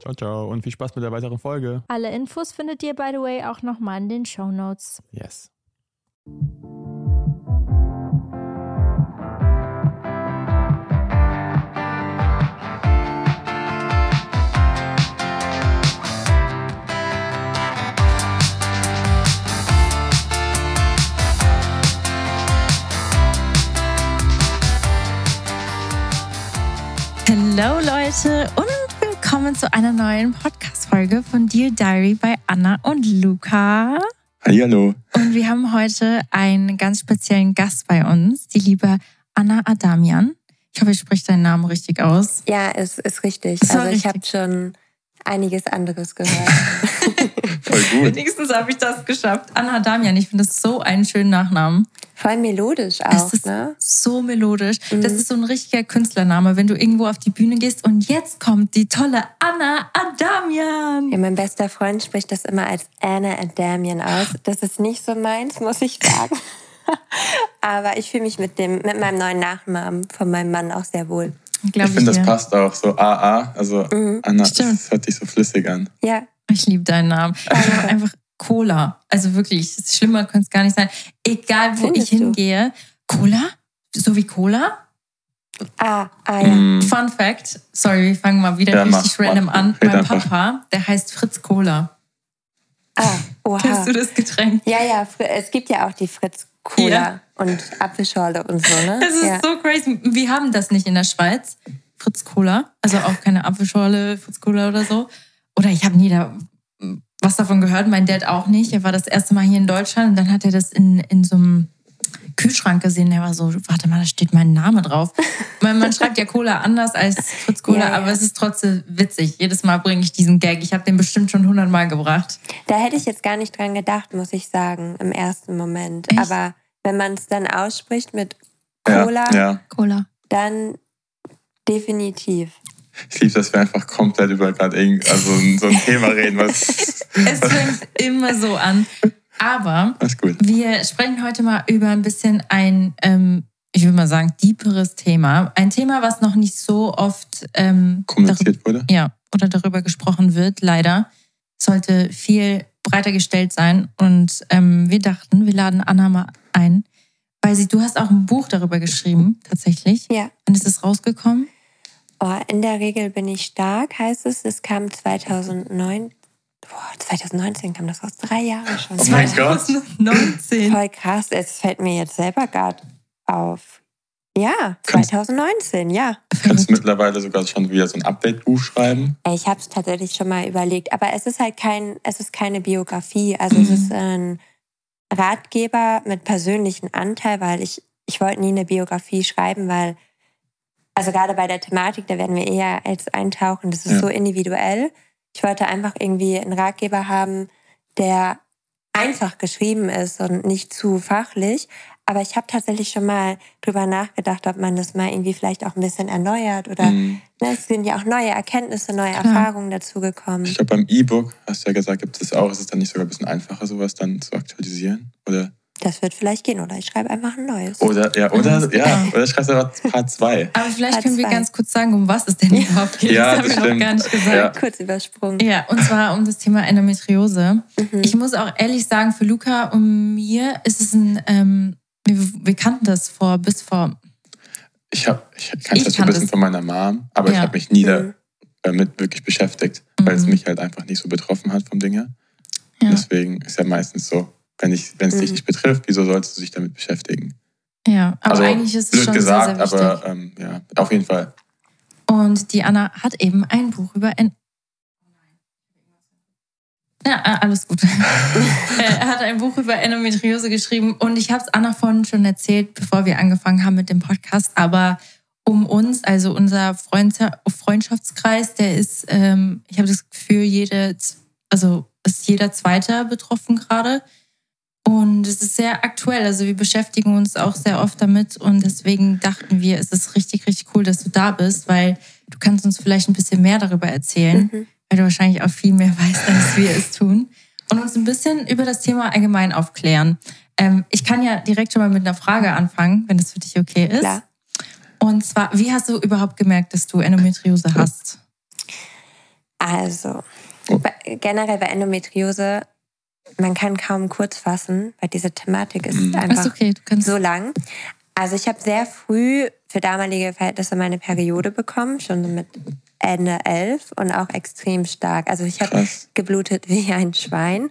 Ciao, ciao. Und viel Spaß mit der weiteren Folge. Alle Infos findet ihr, by the way, auch nochmal in den Show Notes. Yes. Hallo Leute und willkommen zu einer neuen Podcast-Folge von Dear Diary bei Anna und Luca. Hallo. Und wir haben heute einen ganz speziellen Gast bei uns, die liebe Anna Adamian. Ich hoffe, ich spreche deinen Namen richtig aus. Ja, es ist richtig. also ich habe schon einiges anderes gehört. Voll gut. Wenigstens habe ich das geschafft. Anna Damian, ich finde das so einen schönen Nachnamen. Voll melodisch auch, es ist ne? So melodisch. Mhm. Das ist so ein richtiger Künstlername, wenn du irgendwo auf die Bühne gehst und jetzt kommt die tolle Anna Adamian. Ja, mein bester Freund spricht das immer als Anna Adamian aus. Das ist nicht so meins, muss ich sagen. Aber ich fühle mich mit, dem, mit meinem neuen Nachnamen von meinem Mann auch sehr wohl. Glaub ich finde, das passt auch so AA. Also mhm. Anna, Stimmt. das hört sich so flüssig an. Ja. Ich liebe deinen Namen. Einfach, einfach Cola. Also wirklich, schlimmer könnte es gar nicht sein. Egal, wo Findest ich hingehe. Du? Cola? So wie Cola? Ah, ah ja. Mm. Fun Fact, sorry, wir fangen mal wieder ja, richtig random mach, an. Mein Papa, der heißt Fritz Cola. Ah, oha. Kennst du das Getränk? Ja, ja, es gibt ja auch die Fritz Cola ja. und Apfelschorle und so, ne? Das ist ja. so crazy. Wir haben das nicht in der Schweiz. Fritz Cola. Also auch keine Apfelschorle, Fritz Cola oder so. Oder ich habe nie da was davon gehört, mein Dad auch nicht. Er war das erste Mal hier in Deutschland und dann hat er das in, in so einem Kühlschrank gesehen. Er war so, warte mal, da steht mein Name drauf. man, man schreibt ja Cola anders als Fritz Cola, ja, ja. aber es ist trotzdem witzig. Jedes Mal bringe ich diesen Gag. Ich habe den bestimmt schon hundertmal gebracht. Da hätte ich jetzt gar nicht dran gedacht, muss ich sagen, im ersten Moment. Echt? Aber wenn man es dann ausspricht mit Cola, ja, Cola. dann definitiv. Ich liebe, dass wir einfach komplett über gerade also so ein Thema reden. Was, es fängt immer so an. Aber wir sprechen heute mal über ein bisschen ein, ähm, ich würde mal sagen, deeperes Thema. Ein Thema, was noch nicht so oft ähm, kommuniziert wurde. Ja, oder darüber gesprochen wird, leider. Sollte viel breiter gestellt sein. Und ähm, wir dachten, wir laden Anna mal ein. Weil sie, du hast auch ein Buch darüber geschrieben, tatsächlich. Ja. Wann ist es rausgekommen? Oh, in der Regel bin ich stark, heißt es. Es kam 2009. Boah, 2019 kam das raus. Drei Jahre schon. Oh mein Gott. 2019. Voll krass. Es fällt mir jetzt selber gerade auf. Ja, 2019, ja. Kannst du mittlerweile sogar schon wieder so ein Update-Buch schreiben? Ich habe es tatsächlich schon mal überlegt, aber es ist halt kein, es ist keine Biografie. Also es Mhm. ist ein Ratgeber mit persönlichem Anteil, weil ich, ich wollte nie eine Biografie schreiben, weil, also gerade bei der Thematik, da werden wir eher als eintauchen, das ist Ja. so individuell. Ich wollte einfach irgendwie einen Ratgeber haben, der einfach geschrieben ist und nicht zu fachlich. Aber ich habe tatsächlich schon mal drüber nachgedacht, ob man das mal irgendwie vielleicht auch ein bisschen erneuert oder Mhm. Ne, es sind ja auch neue Erkenntnisse, neue Klar. Erfahrungen dazugekommen. Ich glaube, beim E-Book, hast du ja gesagt, gibt es das auch. Ist es dann nicht sogar ein bisschen einfacher, sowas dann zu aktualisieren? Oder, Das wird vielleicht gehen oder ich schreibe einfach ein neues. oder, ja, oder, ja, oder schreibst du einfach Part 2. Aber vielleicht Part können wir zwei. ganz kurz sagen, um was es denn überhaupt geht. Ja, das haben das wir noch gar nicht gesagt. Ja. Kurz übersprungen. Ja, und zwar um das Thema Endometriose. Mhm. Ich muss auch ehrlich sagen, für Luca und mir ist es ein, ähm, wir, wir kannten das vor bis vor, Ich, hab, ich kann Ich das so ein kann bisschen das. von meiner Mom, aber ich Ja. habe mich nie Mhm. damit wirklich beschäftigt, weil es Mhm. mich halt einfach nicht so betroffen hat vom Ding her. ja, Deswegen ist ja meistens so, wenn, es dich Mhm. nicht betrifft, wieso sollst du dich damit beschäftigen? ja. aber also, eigentlich ist es schon gesagt, sehr, sehr wichtig. aber ähm, ja, auf jeden Fall. Und die Anna hat eben ein Buch über en ja, äh, alles gut. er hat ein Buch über Endometriose geschrieben und ich habe es Anna vorhin schon erzählt, bevor wir angefangen haben mit dem Podcast. Aber um uns, also unser Freund, Freundschaftskreis, der ist, ähm, ich habe das Gefühl, jede, also ist jeder Zweiter betroffen gerade. Und es ist sehr aktuell. Also wir beschäftigen uns auch sehr oft damit und deswegen dachten wir, es ist richtig, richtig cool, dass du da bist, weil du kannst uns vielleicht ein bisschen mehr darüber erzählen, Mhm. weil du wahrscheinlich auch viel mehr weißt, als wir es tun. Und uns ein bisschen über das Thema allgemein aufklären. Ähm, ich kann ja direkt schon mal mit einer Frage anfangen, wenn das für dich okay ist. Klar. Und zwar, wie hast du überhaupt gemerkt, dass du Endometriose hast? Also, generell bei Endometriose, man kann kaum kurz fassen, weil diese Thematik ist Mhm. einfach Ist okay, so lang. Also ich habe sehr früh für damalige Verhältnisse meine Periode bekommen, schon mit Ende elf und auch extrem stark. Also ich habe geblutet wie ein Schwein.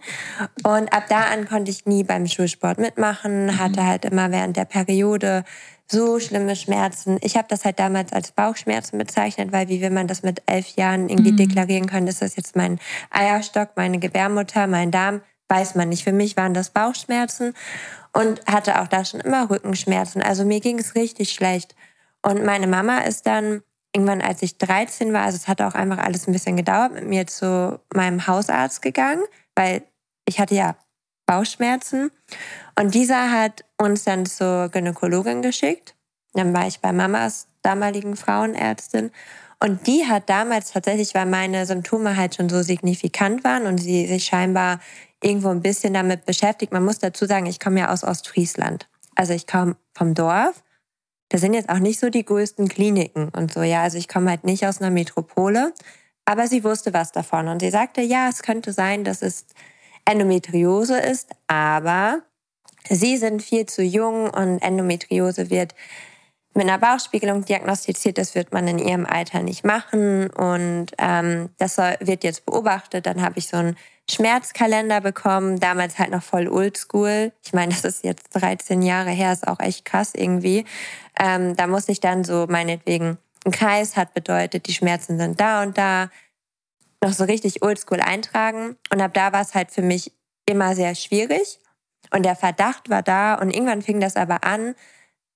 Und ab da an konnte ich nie beim Schulsport mitmachen, hatte halt immer während der Periode so schlimme Schmerzen. Ich habe das halt damals als Bauchschmerzen bezeichnet, weil wie will man das mit elf Jahren irgendwie Mhm. deklarieren können, ist das jetzt mein Eierstock, meine Gebärmutter, mein Darm, weiß man nicht. Für mich waren das Bauchschmerzen und hatte auch da schon immer Rückenschmerzen. Also mir ging es richtig schlecht. Und meine Mama ist dann irgendwann, als ich 13 war, also es hat auch einfach alles ein bisschen gedauert, mit mir zu meinem Hausarzt gegangen, weil ich hatte ja Bauchschmerzen. Und dieser hat uns dann zur Gynäkologin geschickt. Dann war ich bei Mamas damaligen Frauenärztin. Und die hat damals tatsächlich, weil meine Symptome halt schon so signifikant waren und sie sich scheinbar irgendwo ein bisschen damit beschäftigt. Man muss dazu sagen, ich komme ja aus Ostfriesland. Also ich komme vom Dorf. Da sind jetzt auch nicht so die größten Kliniken und so. Ja, also ich komme halt nicht aus einer Metropole. Aber sie wusste was davon und sie sagte, ja, es könnte sein, dass es Endometriose ist, aber sie sind viel zu jung und Endometriose wird mit einer Bauchspiegelung diagnostiziert. Das wird man in ihrem Alter nicht machen und ähm, das soll, wird jetzt beobachtet. Dann habe ich so einen Schmerzkalender bekommen, damals halt noch voll oldschool. Ich meine, das ist jetzt 13 Jahre her, ist auch echt krass irgendwie. Ähm, da muss ich dann so meinetwegen, ein Kreis hat bedeutet, die Schmerzen sind da und da, noch so richtig oldschool eintragen. Und ab da war es halt für mich immer sehr schwierig. Und der Verdacht war da und irgendwann fing das aber an,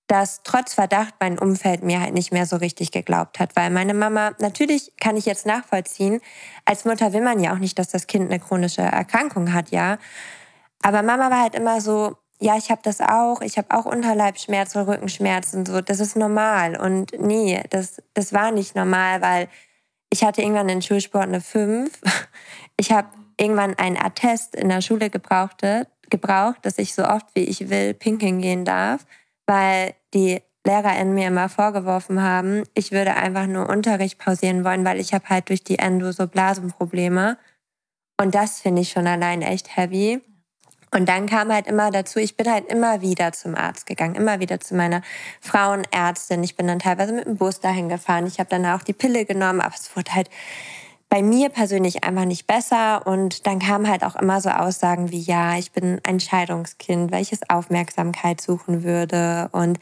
dass trotz Verdacht mein Umfeld mir halt nicht mehr so richtig geglaubt hat, weil meine Mama, natürlich kann ich jetzt nachvollziehen, als Mutter will man ja auch nicht, dass das Kind eine chronische Erkrankung hat, ja. Aber Mama war halt immer so, ja, ich habe das auch, ich habe auch Unterleibsschmerzen, Rückenschmerzen, so, das ist normal. Und nee, das, das war nicht normal, weil ich hatte irgendwann in Schulsport eine 5. Ich habe irgendwann einen Attest in der Schule gebrauchte, gebraucht, dass ich so oft wie ich will pinkeln gehen darf, weil die LehrerInnen mir immer vorgeworfen haben, ich würde einfach nur Unterricht pausieren wollen, weil ich habe halt durch die Endo so Blasenprobleme. Und das finde ich schon allein echt heavy. Und dann kam halt immer dazu, ich bin halt immer wieder zum Arzt gegangen, immer wieder zu meiner Frauenärztin. Ich bin dann teilweise mit dem Bus dahin gefahren. Ich habe dann auch die Pille genommen, aber es wurde halt bei mir persönlich einfach nicht besser. Und dann kamen halt auch immer so Aussagen wie, ja, ich bin ein Scheidungskind, welches Aufmerksamkeit suchen würde. Und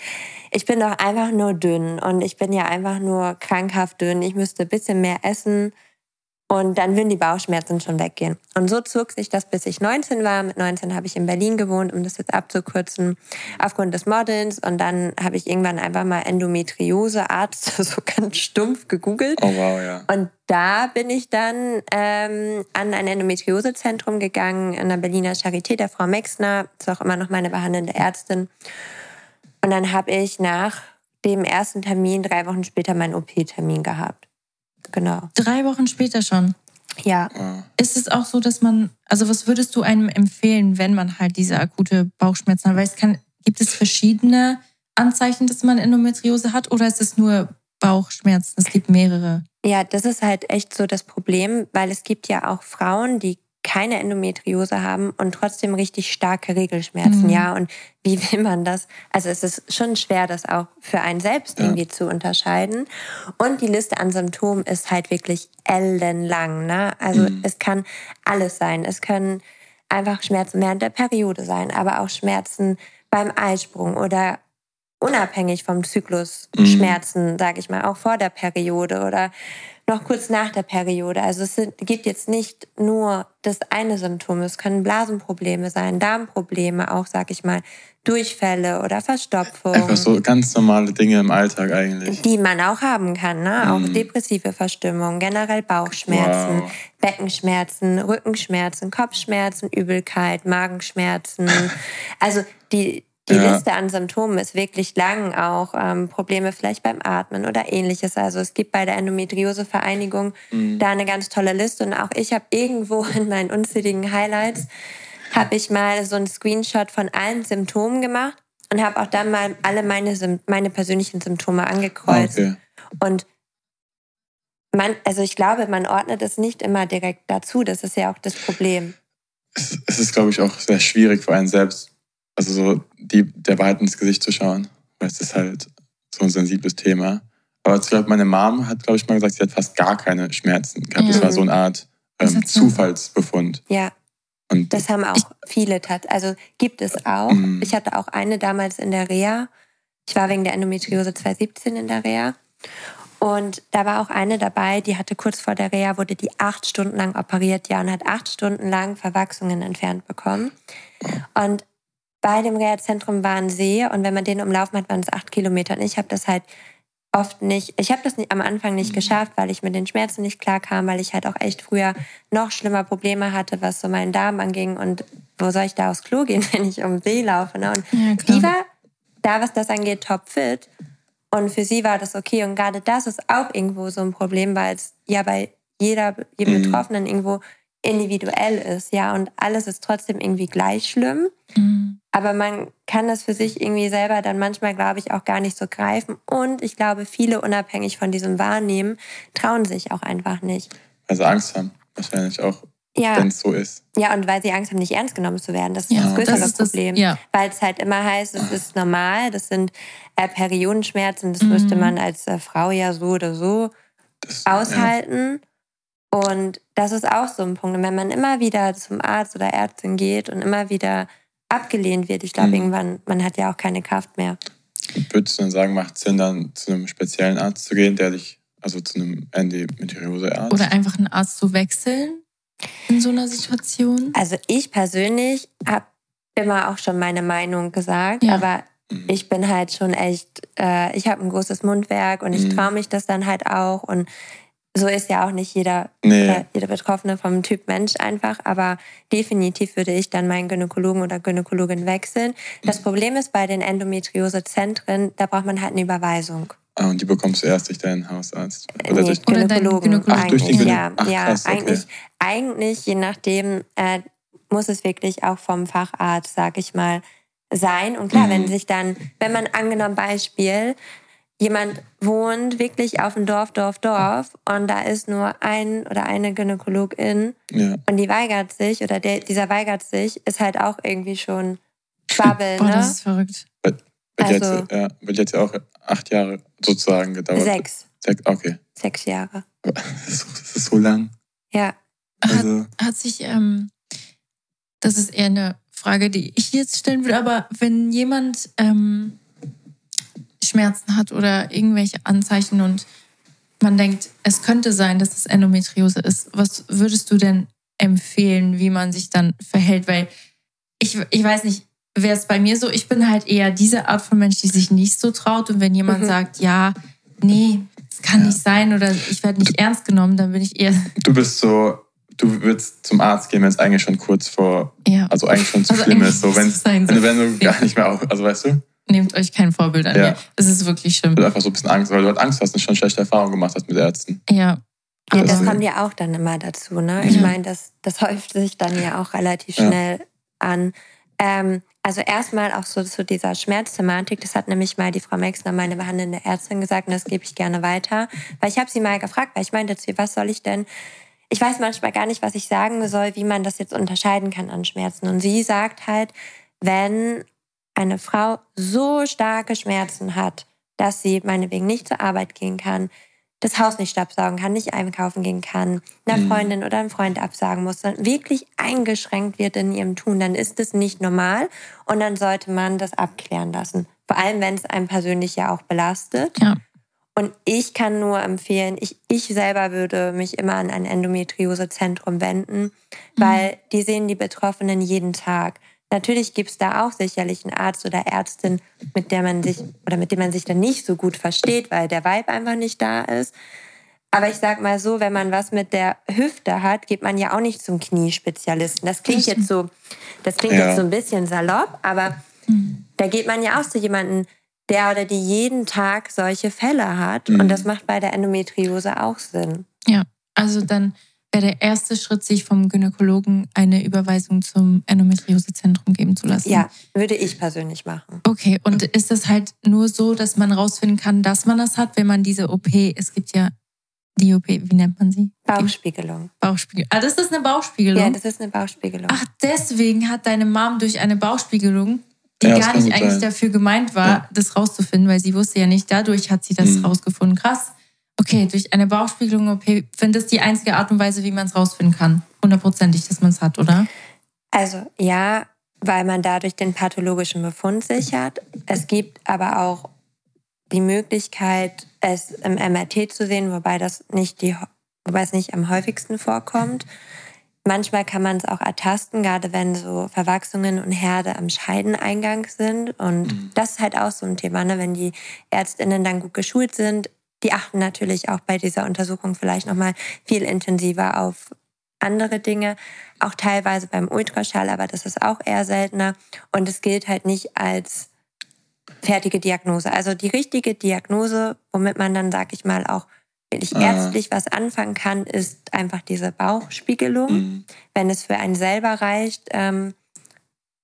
ich bin doch einfach nur dünn und ich bin ja einfach nur krankhaft dünn. Ich müsste ein bisschen mehr essen und dann würden die Bauchschmerzen schon weggehen. Und so zog sich das, bis ich 19 war. Mit 19 habe ich in Berlin gewohnt, um das jetzt abzukürzen, aufgrund des Modelns. Und dann habe ich irgendwann einfach mal Endometriose-Arzt, so ganz stumpf gegoogelt. Oh wow, ja. Und da bin ich dann ähm, an ein Endometriosezentrum gegangen, in der Berliner Charité, der Frau Mexner, ist auch immer noch meine behandelnde Ärztin. Und dann habe ich nach dem ersten Termin drei Wochen später meinen OP-Termin gehabt. Genau. Drei Wochen später schon. Ja. Ist es auch so, dass man, also was würdest du einem empfehlen, wenn man halt diese akute Bauchschmerzen hat? Weil es kann, gibt es verschiedene Anzeichen, dass man Endometriose hat oder ist es nur Bauchschmerzen? Es gibt mehrere. Ja, das ist halt echt so das Problem, weil es gibt ja auch Frauen, die keine Endometriose haben und trotzdem richtig starke Regelschmerzen, Mhm. ja. Und wie will man das? Also es ist schon schwer, das auch für einen selbst Ja. irgendwie zu unterscheiden. Und die Liste an Symptomen ist halt wirklich ellenlang, ne? Also Mhm. es kann alles sein. Es können einfach Schmerzen während der Periode sein, aber auch Schmerzen beim Eisprung oder unabhängig vom Zyklus Mhm. Schmerzen, sage ich mal, auch vor der Periode oder noch kurz nach der Periode. Also es sind, gibt jetzt nicht nur das eine Symptom. Es können Blasenprobleme sein, Darmprobleme, auch, sag ich mal, Durchfälle oder Verstopfung. Einfach so ganz normale Dinge im Alltag eigentlich. Die man auch haben kann, ne? Auch Mhm. depressive Verstimmung, generell Bauchschmerzen, Wow. Beckenschmerzen, Rückenschmerzen, Kopfschmerzen, Übelkeit, Magenschmerzen. Also die, die Ja. Liste an Symptomen ist wirklich lang, auch ähm, Probleme vielleicht beim Atmen oder ähnliches. Also es gibt bei der Endometriose-Vereinigung Mhm. da eine ganz tolle Liste und auch ich habe irgendwo in meinen unzähligen Highlights habe ich mal so einen Screenshot von allen Symptomen gemacht und habe auch dann mal alle meine, meine persönlichen Symptome angekreuzt. Okay. Und man, also ich glaube, man ordnet es nicht immer direkt dazu. Das ist ja auch das Problem. Es, es ist, glaube ich, auch sehr schwierig für einen selbst, also so die, der Wahrheit ins Gesicht zu schauen, weil es ist halt so ein sensibles Thema. Aber ich glaube, meine Mom hat, glaube ich, mal gesagt, sie hat fast gar keine Schmerzen gehabt. Das Ja. war so eine Art Das ähm, Zufallsbefund. Ja, Und das haben auch viele tat. Also gibt es auch. Mhm. Ich hatte auch eine damals in der Reha. Ich war wegen der Endometriose 2017 in der Reha. Und da war auch eine dabei, die hatte kurz vor der Reha, wurde die acht Stunden lang operiert, ja, und hat acht Stunden lang Verwachsungen entfernt bekommen. Und bei dem Reha-Zentrum war ein See und wenn man den umlaufen hat, waren es acht Kilometer. Und ich habe das halt oft nicht, ich habe das nicht, am Anfang nicht geschafft, weil ich mit den Schmerzen nicht klarkam, weil ich halt auch echt früher noch schlimmer Probleme hatte, was so meinen Darm anging und wo soll ich da aufs Klo gehen, wenn ich um den See laufe. Ne? Und Ja, klar. die war da, was das angeht, topfit. Und für sie war das okay. Und gerade das ist auch irgendwo so ein Problem, weil es ja bei jeder, jedem Mhm. Betroffenen irgendwo individuell ist, ja. Und alles ist trotzdem irgendwie gleich schlimm. Mhm. Aber man kann das für sich irgendwie selber dann manchmal, glaube ich, auch gar nicht so greifen. Und ich glaube, viele unabhängig von diesem Wahrnehmen trauen sich auch einfach nicht. weil sie Angst haben, wahrscheinlich auch, Ja, wenn es so ist. ja, und weil sie Angst haben, nicht ernst genommen zu werden. Das ist Ja, das größere das ist das- Problem. ja. Weil es halt immer heißt, es ist normal, das sind äh, Periodenschmerzen, das Mhm. müsste man als äh, Frau ja so oder so Das, aushalten. Und das ist auch so ein Punkt. Und wenn man immer wieder zum Arzt oder Ärztin geht und immer wieder abgelehnt wird, ich glaube, Mhm. irgendwann, man hat ja auch keine Kraft mehr. Würdest du dann sagen, macht es Sinn, dann zu einem speziellen Arzt zu gehen, der dich, also zu einem Endometriose-Arzt? Oder einfach einen Arzt zu wechseln in so einer Situation. Also ich persönlich habe immer auch schon meine Meinung gesagt, Ja. aber Mhm. ich bin halt schon echt, äh, ich habe ein großes Mundwerk und ich Mhm. traue mich das dann halt auch. Und so ist ja auch nicht jeder, Nee, oder jeder Betroffene vom Typ Mensch einfach. Aber definitiv würde ich dann meinen Gynäkologen oder Gynäkologin wechseln. Das Mhm. Problem ist bei den Endometriose-Zentren, da braucht man halt eine Überweisung. ah, und die bekommst du erst durch deinen Hausarzt. Oder Nee, durch, Oder Gynäkologen. Gynäkologen. Ach, durch den eigentlich, Gynä- ja, Ach, ja krass, okay. eigentlich, eigentlich, je nachdem, äh, muss es wirklich auch vom Facharzt, sag ich mal, sein. Und klar, Mhm. wenn sich dann, wenn man angenommen Beispiel, jemand wohnt wirklich auf dem Dorf, Dorf, Dorf und da ist nur ein oder eine Gynäkologin Ja. und die weigert sich oder der, dieser weigert sich, ist halt auch irgendwie schon Schwabbel, Boah, das ne? ist verrückt. Wird Also- jetzt, ja, wird jetzt ja auch acht Jahre sozusagen gedauert. Sechs, Sechs. Okay. sechs Jahre. Das ist, das ist so lang. Ja, Also, Hat sich, ähm, das ist eher eine Frage, die ich jetzt stellen würde, aber wenn jemand ähm, Schmerzen hat oder irgendwelche Anzeichen und man denkt, es könnte sein, dass es Endometriose ist, was würdest du denn empfehlen, wie man sich dann verhält? Weil ich, ich weiß nicht, wäre es bei mir so, ich bin halt eher diese Art von Mensch, die sich nicht so traut und wenn jemand Mhm. sagt, ja, nee, es kann Ja. nicht sein oder ich werde nicht ernst genommen, dann bin ich eher, du bist so, du würdest zum Arzt gehen, wenn es eigentlich schon kurz vor, ja. also eigentlich schon zu Also schlimm ist. So, wenn, wenn, du- wenn du Ja. gar nicht mehr auf, also weißt du, Nehmt euch kein Vorbild an Ja. mir. Es ist wirklich schlimm. du hast einfach so ein bisschen Angst, weil du halt Angst hast und schon schlechte Erfahrungen gemacht hast mit Ärzten. Ja. Ja, Das kommt ja auch dann immer dazu. Ne? Ich Ja. meine, das, das häuft sich dann ja auch relativ Ja. schnell an. Ähm, also erstmal auch so zu dieser Schmerzthematik. Das hat nämlich mal die Frau Mexner, meine behandelnde Ärztin, gesagt und das gebe ich gerne weiter. Weil ich habe sie mal gefragt, weil ich meinte zu ihr, was soll ich denn... Ich weiß manchmal gar nicht, was ich sagen soll, wie man das jetzt unterscheiden kann an Schmerzen. Und sie sagt halt, wenn eine Frau so starke Schmerzen hat, dass sie meinetwegen nicht zur Arbeit gehen kann, das Haus nicht staubsaugen kann, nicht einkaufen gehen kann, einer Mhm. Freundin oder einem Freund absagen muss, dann wirklich eingeschränkt wird in ihrem Tun, dann ist es nicht normal und dann sollte man das abklären lassen. Vor allem, wenn es einen persönlich ja auch belastet. Ja. Und ich kann nur empfehlen, ich, ich selber würde mich immer an ein Endometriosezentrum wenden, weil die sehen die Betroffenen jeden Tag. Natürlich gibt es da auch sicherlich einen Arzt oder Ärztin, mit der man sich oder mit dem man sich dann nicht so gut versteht, weil der Vibe einfach nicht da ist. Aber ich sag mal so, wenn man was mit der Hüfte hat, geht man ja auch nicht zum Kniespezialisten. Das klingt jetzt so, das klingt Ja. jetzt so ein bisschen salopp, aber da geht man ja auch zu jemandem, der oder die jeden Tag solche Fälle hat. Mhm. Und das macht bei der Endometriose auch Sinn. Ja. Also dann wäre der erste Schritt, sich vom Gynäkologen eine Überweisung zum Endometriosezentrum geben zu lassen. Ja, würde ich persönlich machen. Okay, und ist es halt nur so, dass man rausfinden kann, dass man das hat, wenn man diese OP, es gibt ja die OP, wie nennt man sie? Bauchspiegelung. Bauchspiegel. Ah, das ist eine Bauchspiegelung. Ja, das ist eine Bauchspiegelung. Ach, deswegen hat deine Mom durch eine Bauchspiegelung, die Ja, das gar nicht eigentlich sein. dafür gemeint war, Ja. das rauszufinden, weil sie wusste ja nicht, dadurch hat sie das Mhm. rausgefunden. Krass. Okay, durch eine Bauchspiegelung, okay, finde das die einzige Art und Weise, wie man es rausfinden kann. Hundertprozentig, dass man es hat, oder? Also ja, weil man dadurch den pathologischen Befund sichert. Es gibt aber auch die Möglichkeit, es im MRT zu sehen, wobei das nicht die, wobei es nicht am häufigsten vorkommt. Manchmal kann man es auch ertasten, gerade wenn so Verwachsungen und Herde am Scheideneingang sind. Und Mhm. das ist halt auch so ein Thema, ne? wenn die Ärztinnen dann gut geschult sind. Die achten natürlich auch bei dieser Untersuchung vielleicht nochmal viel intensiver auf andere Dinge, auch teilweise beim Ultraschall, aber das ist auch eher seltener. Und es gilt halt nicht als fertige Diagnose. Also die richtige Diagnose, womit man dann, sag ich mal, auch wirklich Ah. ärztlich was anfangen kann, ist einfach diese Bauchspiegelung. Mhm. Wenn es für einen selber reicht, ähm,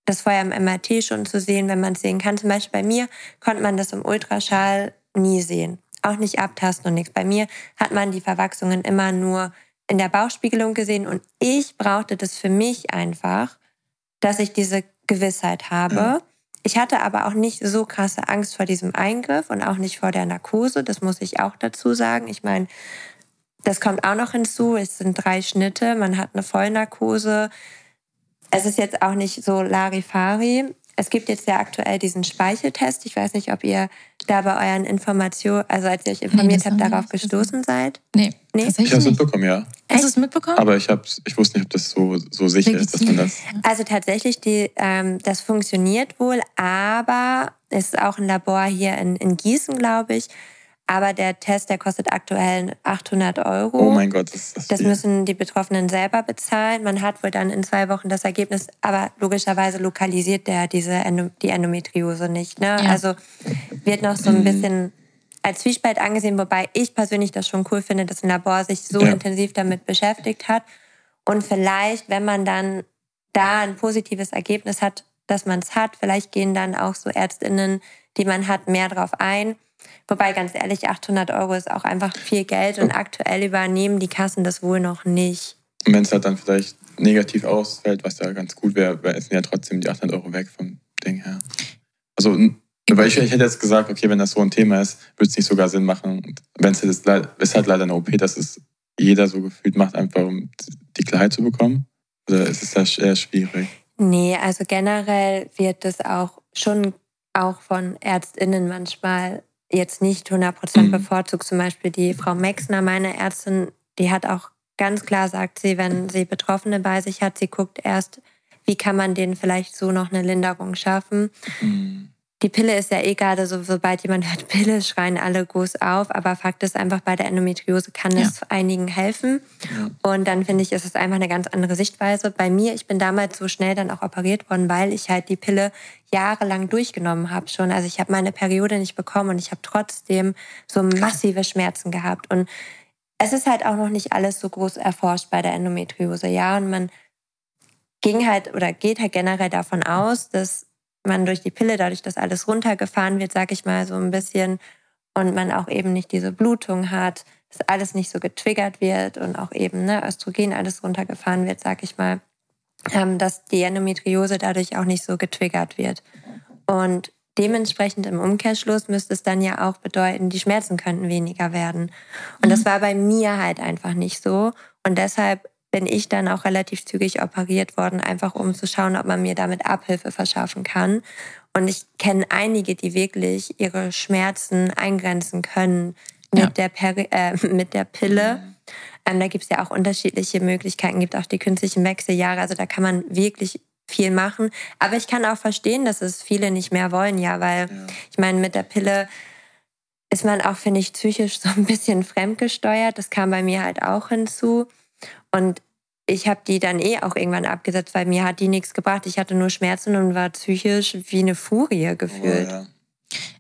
das vorher im MRT schon zu sehen, wenn man es sehen kann. Zum Beispiel bei mir konnte man das im Ultraschall nie sehen. Auch nicht abtasten und nichts. Bei mir hat man die Verwachsungen immer nur in der Bauchspiegelung gesehen und ich brauchte das für mich einfach, dass ich diese Gewissheit habe. Ja. Ich hatte aber auch nicht so krasse Angst vor diesem Eingriff und auch nicht vor der Narkose. Das muss ich auch dazu sagen. Ich meine, das kommt auch noch hinzu. Es sind drei Schnitte. Man hat eine Vollnarkose. Es ist jetzt auch nicht so Larifari. Es gibt jetzt ja aktuell diesen Speicheltest. Ich weiß nicht, ob ihr da bei euren Informationen, also als ihr euch informiert haben habt, darauf nicht gestoßen seid. Nee, Nee? Ich habe es mitbekommen, ja. Hast du es mitbekommen? Aber ich, hab's, ich wusste nicht, ob das so, so sicher ist, dass man das. Also tatsächlich, die, ähm, das funktioniert wohl, aber es ist auch ein Labor hier in, in Gießen, glaube ich. Aber der Test, der kostet aktuell 800 Euro. Oh mein Gott, das ist das. Das viel. müssen die Betroffenen selber bezahlen. Man hat wohl dann in zwei Wochen das Ergebnis, aber logischerweise lokalisiert der diese Endo, die Endometriose nicht. Ne? Ja. Also wird noch so ein Mhm. bisschen als Zwiespalt angesehen, wobei ich persönlich das schon cool finde, dass ein Labor sich so Ja. intensiv damit beschäftigt hat. Und vielleicht, wenn man dann da ein positives Ergebnis hat, dass man es hat, vielleicht gehen dann auch so Ärztinnen, die man hat, mehr drauf ein. Wobei, ganz ehrlich, 800 Euro ist auch einfach viel Geld und aktuell übernehmen die Kassen das wohl noch nicht. Und wenn es halt dann vielleicht negativ ausfällt, was ja ganz gut wäre, sind ja trotzdem die 800 Euro weg vom Ding her. Also, weil ich, ich hätte jetzt gesagt, okay, wenn das so ein Thema ist, würde es nicht sogar Sinn machen. Wenn es ist, ist halt leider eine OP, dass es jeder so gefühlt macht, einfach um die Klarheit zu bekommen. Oder ist es das eher schwierig? Nee, also generell wird das auch schon auch von ÄrztInnen manchmal jetzt nicht 100% mhm. bevorzugt. Zum Beispiel die Frau Mexner, meine Ärztin, die hat auch ganz klar, sagt sie, wenn sie Betroffene bei sich hat, sie guckt erst, wie kann man denen vielleicht so noch eine Linderung schaffen. Mhm die Pille ist ja eh gerade so, sobald jemand hört Pille, schreien alle groß auf. Aber Fakt ist einfach, bei der Endometriose kann ja. es einigen helfen. Ja. Und dann finde ich, ist es einfach eine ganz andere Sichtweise. Bei mir, ich bin damals so schnell dann auch operiert worden, weil ich halt die Pille jahrelang durchgenommen habe schon. Also ich habe meine Periode nicht bekommen und ich habe trotzdem so massive Schmerzen gehabt. Und es ist halt auch noch nicht alles so groß erforscht bei der Endometriose. Ja, und man ging halt oder geht halt generell davon aus, dass man durch die Pille, dadurch, dass alles runtergefahren wird, sag ich mal so ein bisschen, und man auch eben nicht diese Blutung hat, dass alles nicht so getriggert wird und auch eben ne, Östrogen alles runtergefahren wird, sag ich mal, ähm, dass die Endometriose dadurch auch nicht so getriggert wird. Und dementsprechend im Umkehrschluss müsste es dann ja auch bedeuten, die Schmerzen könnten weniger werden. Und das mhm. war bei mir halt einfach nicht so. Und deshalb bin ich dann auch relativ zügig operiert worden, einfach um zu schauen, ob man mir damit Abhilfe verschaffen kann. Und ich kenne einige, die wirklich ihre Schmerzen eingrenzen können mit, ja. der, Peri äh, mit der Pille. Ähm, da gibt es ja auch unterschiedliche Möglichkeiten, gibt auch die künstlichen Wechseljahre. Also da kann man wirklich viel machen. Aber ich kann auch verstehen, dass es viele nicht mehr wollen, ja, weil ja. ich meine, mit der Pille ist man auch, finde ich, psychisch so ein bisschen fremdgesteuert. Das kam bei mir halt auch hinzu. Und ich habe die dann eh auch irgendwann abgesetzt, weil mir hat die nichts gebracht. Ich hatte nur Schmerzen und war psychisch wie eine Furie gefühlt. Oh, ja.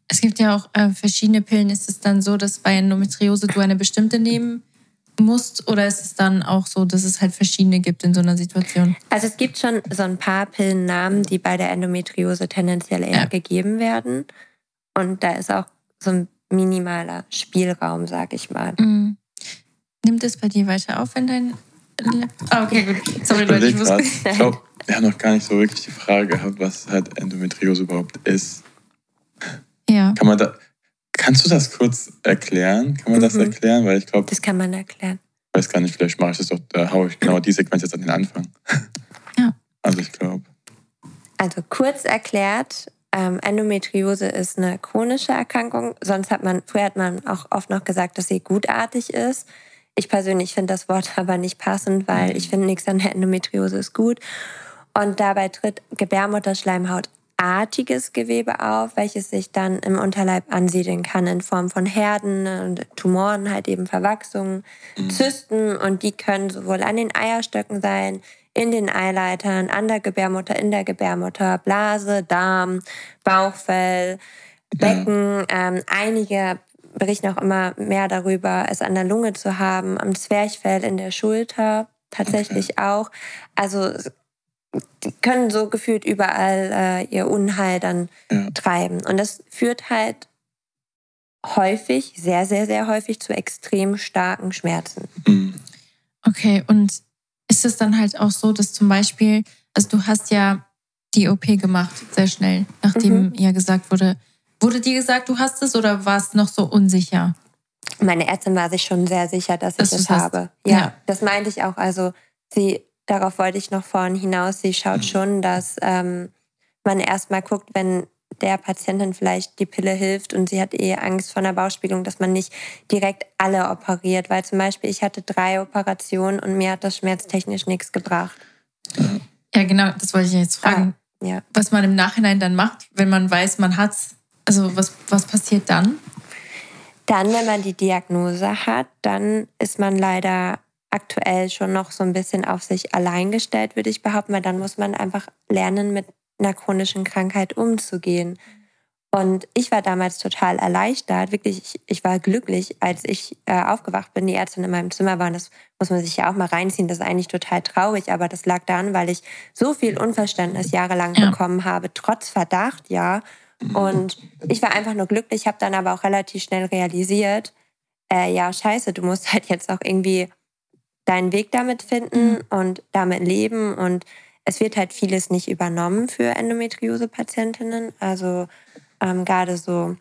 Es gibt ja auch äh, verschiedene Pillen. Ist es dann so, dass bei Endometriose du eine bestimmte nehmen musst oder ist es dann auch so, dass es halt verschiedene gibt in so einer Situation? Also es gibt schon so ein paar Pillennamen, die bei der Endometriose tendenziell eher ja. gegeben werden. Und da ist auch so ein minimaler Spielraum, sag ich mal. Mhm. Nimmt es bei dir weiter auf, wenn dein Ah, okay, gut. Sorry, Leute, ich wusste. Ich glaube, wir haben noch gar nicht so wirklich die Frage gehabt, was halt Endometriose überhaupt ist. Ja. Kann man da, kannst du das kurz erklären? Kann man mhm. das erklären? Weil ich glaube. Das kann man erklären. Ich weiß gar nicht, vielleicht mache ich das doch, da haue ich genau die Sequenz jetzt an den Anfang. Ja. Also ich glaube. Also kurz erklärt, ähm, Endometriose ist eine chronische Erkrankung. Sonst hat man, früher hat man auch oft noch gesagt, dass sie gutartig ist. Ich persönlich finde das Wort aber nicht passend, weil ich finde, nichts an der Endometriose ist gut. Und dabei tritt Gebärmutterschleimhautartiges Gewebe auf, welches sich dann im Unterleib ansiedeln kann in Form von Herden und Tumoren, halt eben Verwachsungen, mhm. Zysten und die können sowohl an den Eierstöcken sein, in den Eileitern, an der Gebärmutter, in der Gebärmutter, Blase, Darm, Bauchfell, Becken. Ja. Ähm, einige berichten auch immer mehr darüber, es an der Lunge zu haben, am Zwerchfell, in der Schulter tatsächlich okay. auch. Also die können so gefühlt überall äh, ihr Unheil dann ja. treiben. Und das führt halt häufig, sehr, sehr, sehr häufig zu extrem starken Schmerzen. Mhm. Okay, und ist es dann halt auch so, dass zum Beispiel, also du hast ja die OP gemacht, sehr schnell, nachdem mhm. ja gesagt wurde, Wurde dir gesagt, du hast es oder warst noch so unsicher? Meine Ärztin war sich schon sehr sicher, dass ich es habe. Ja, ja, das meinte ich auch. Also sie, darauf wollte ich noch vorhin hinaus. Sie schaut schon, dass ähm, man erstmal guckt, wenn der Patientin vielleicht die Pille hilft und sie hat eh Angst vor einer Bauchspiegelung, dass man nicht direkt alle operiert. Weil zum Beispiel ich hatte drei Operationen und mir hat das schmerztechnisch nichts gebracht. Ja, genau, das wollte ich jetzt fragen. Ah, ja. Was man im Nachhinein dann macht, wenn man weiß, man hat es also was, was passiert dann? Dann, wenn man die Diagnose hat, dann ist man leider aktuell schon noch so ein bisschen auf sich allein gestellt, würde ich behaupten, weil dann muss man einfach lernen, mit einer chronischen Krankheit umzugehen. Und ich war damals total erleichtert, wirklich, ich, ich war glücklich, als ich äh, aufgewacht bin, die Ärztin in meinem Zimmer waren. Das muss man sich ja auch mal reinziehen, das ist eigentlich total traurig, aber das lag daran, weil ich so viel Unverständnis jahrelang ja. bekommen habe, trotz Verdacht, ja, Und ich war einfach nur glücklich, habe dann aber auch relativ schnell realisiert, äh, ja, scheiße, du musst halt jetzt auch irgendwie deinen Weg damit finden mhm. und damit leben. Und es wird halt vieles nicht übernommen für Endometriose-Patientinnen. Also ähm, gerade so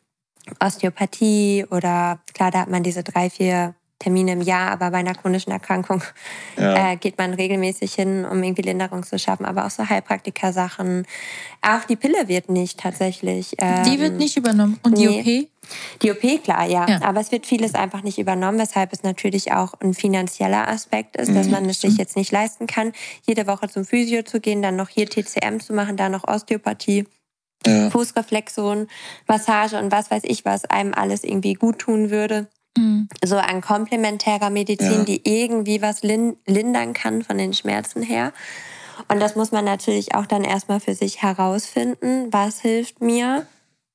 Osteopathie oder klar, da hat man diese drei, vier Termine im Jahr, aber bei einer chronischen Erkrankung ja. äh, geht man regelmäßig hin, um irgendwie Linderung zu schaffen. Aber auch so Heilpraktiker-Sachen. Auch die Pille wird nicht tatsächlich. Ähm, die wird nicht übernommen. Und die OP? Die OP, klar, ja. ja. Aber es wird vieles einfach nicht übernommen, weshalb es natürlich auch ein finanzieller Aspekt ist, mhm. dass man es sich jetzt nicht leisten kann, jede Woche zum Physio zu gehen, dann noch hier TCM zu machen, dann noch Osteopathie. Ja. Fußreflexon, Massage und was weiß ich, was einem alles irgendwie gut tun würde. Mhm. So an komplementärer Medizin, ja. die irgendwie was lindern kann von den Schmerzen her. Und das muss man natürlich auch dann erstmal für sich herausfinden, was hilft mir.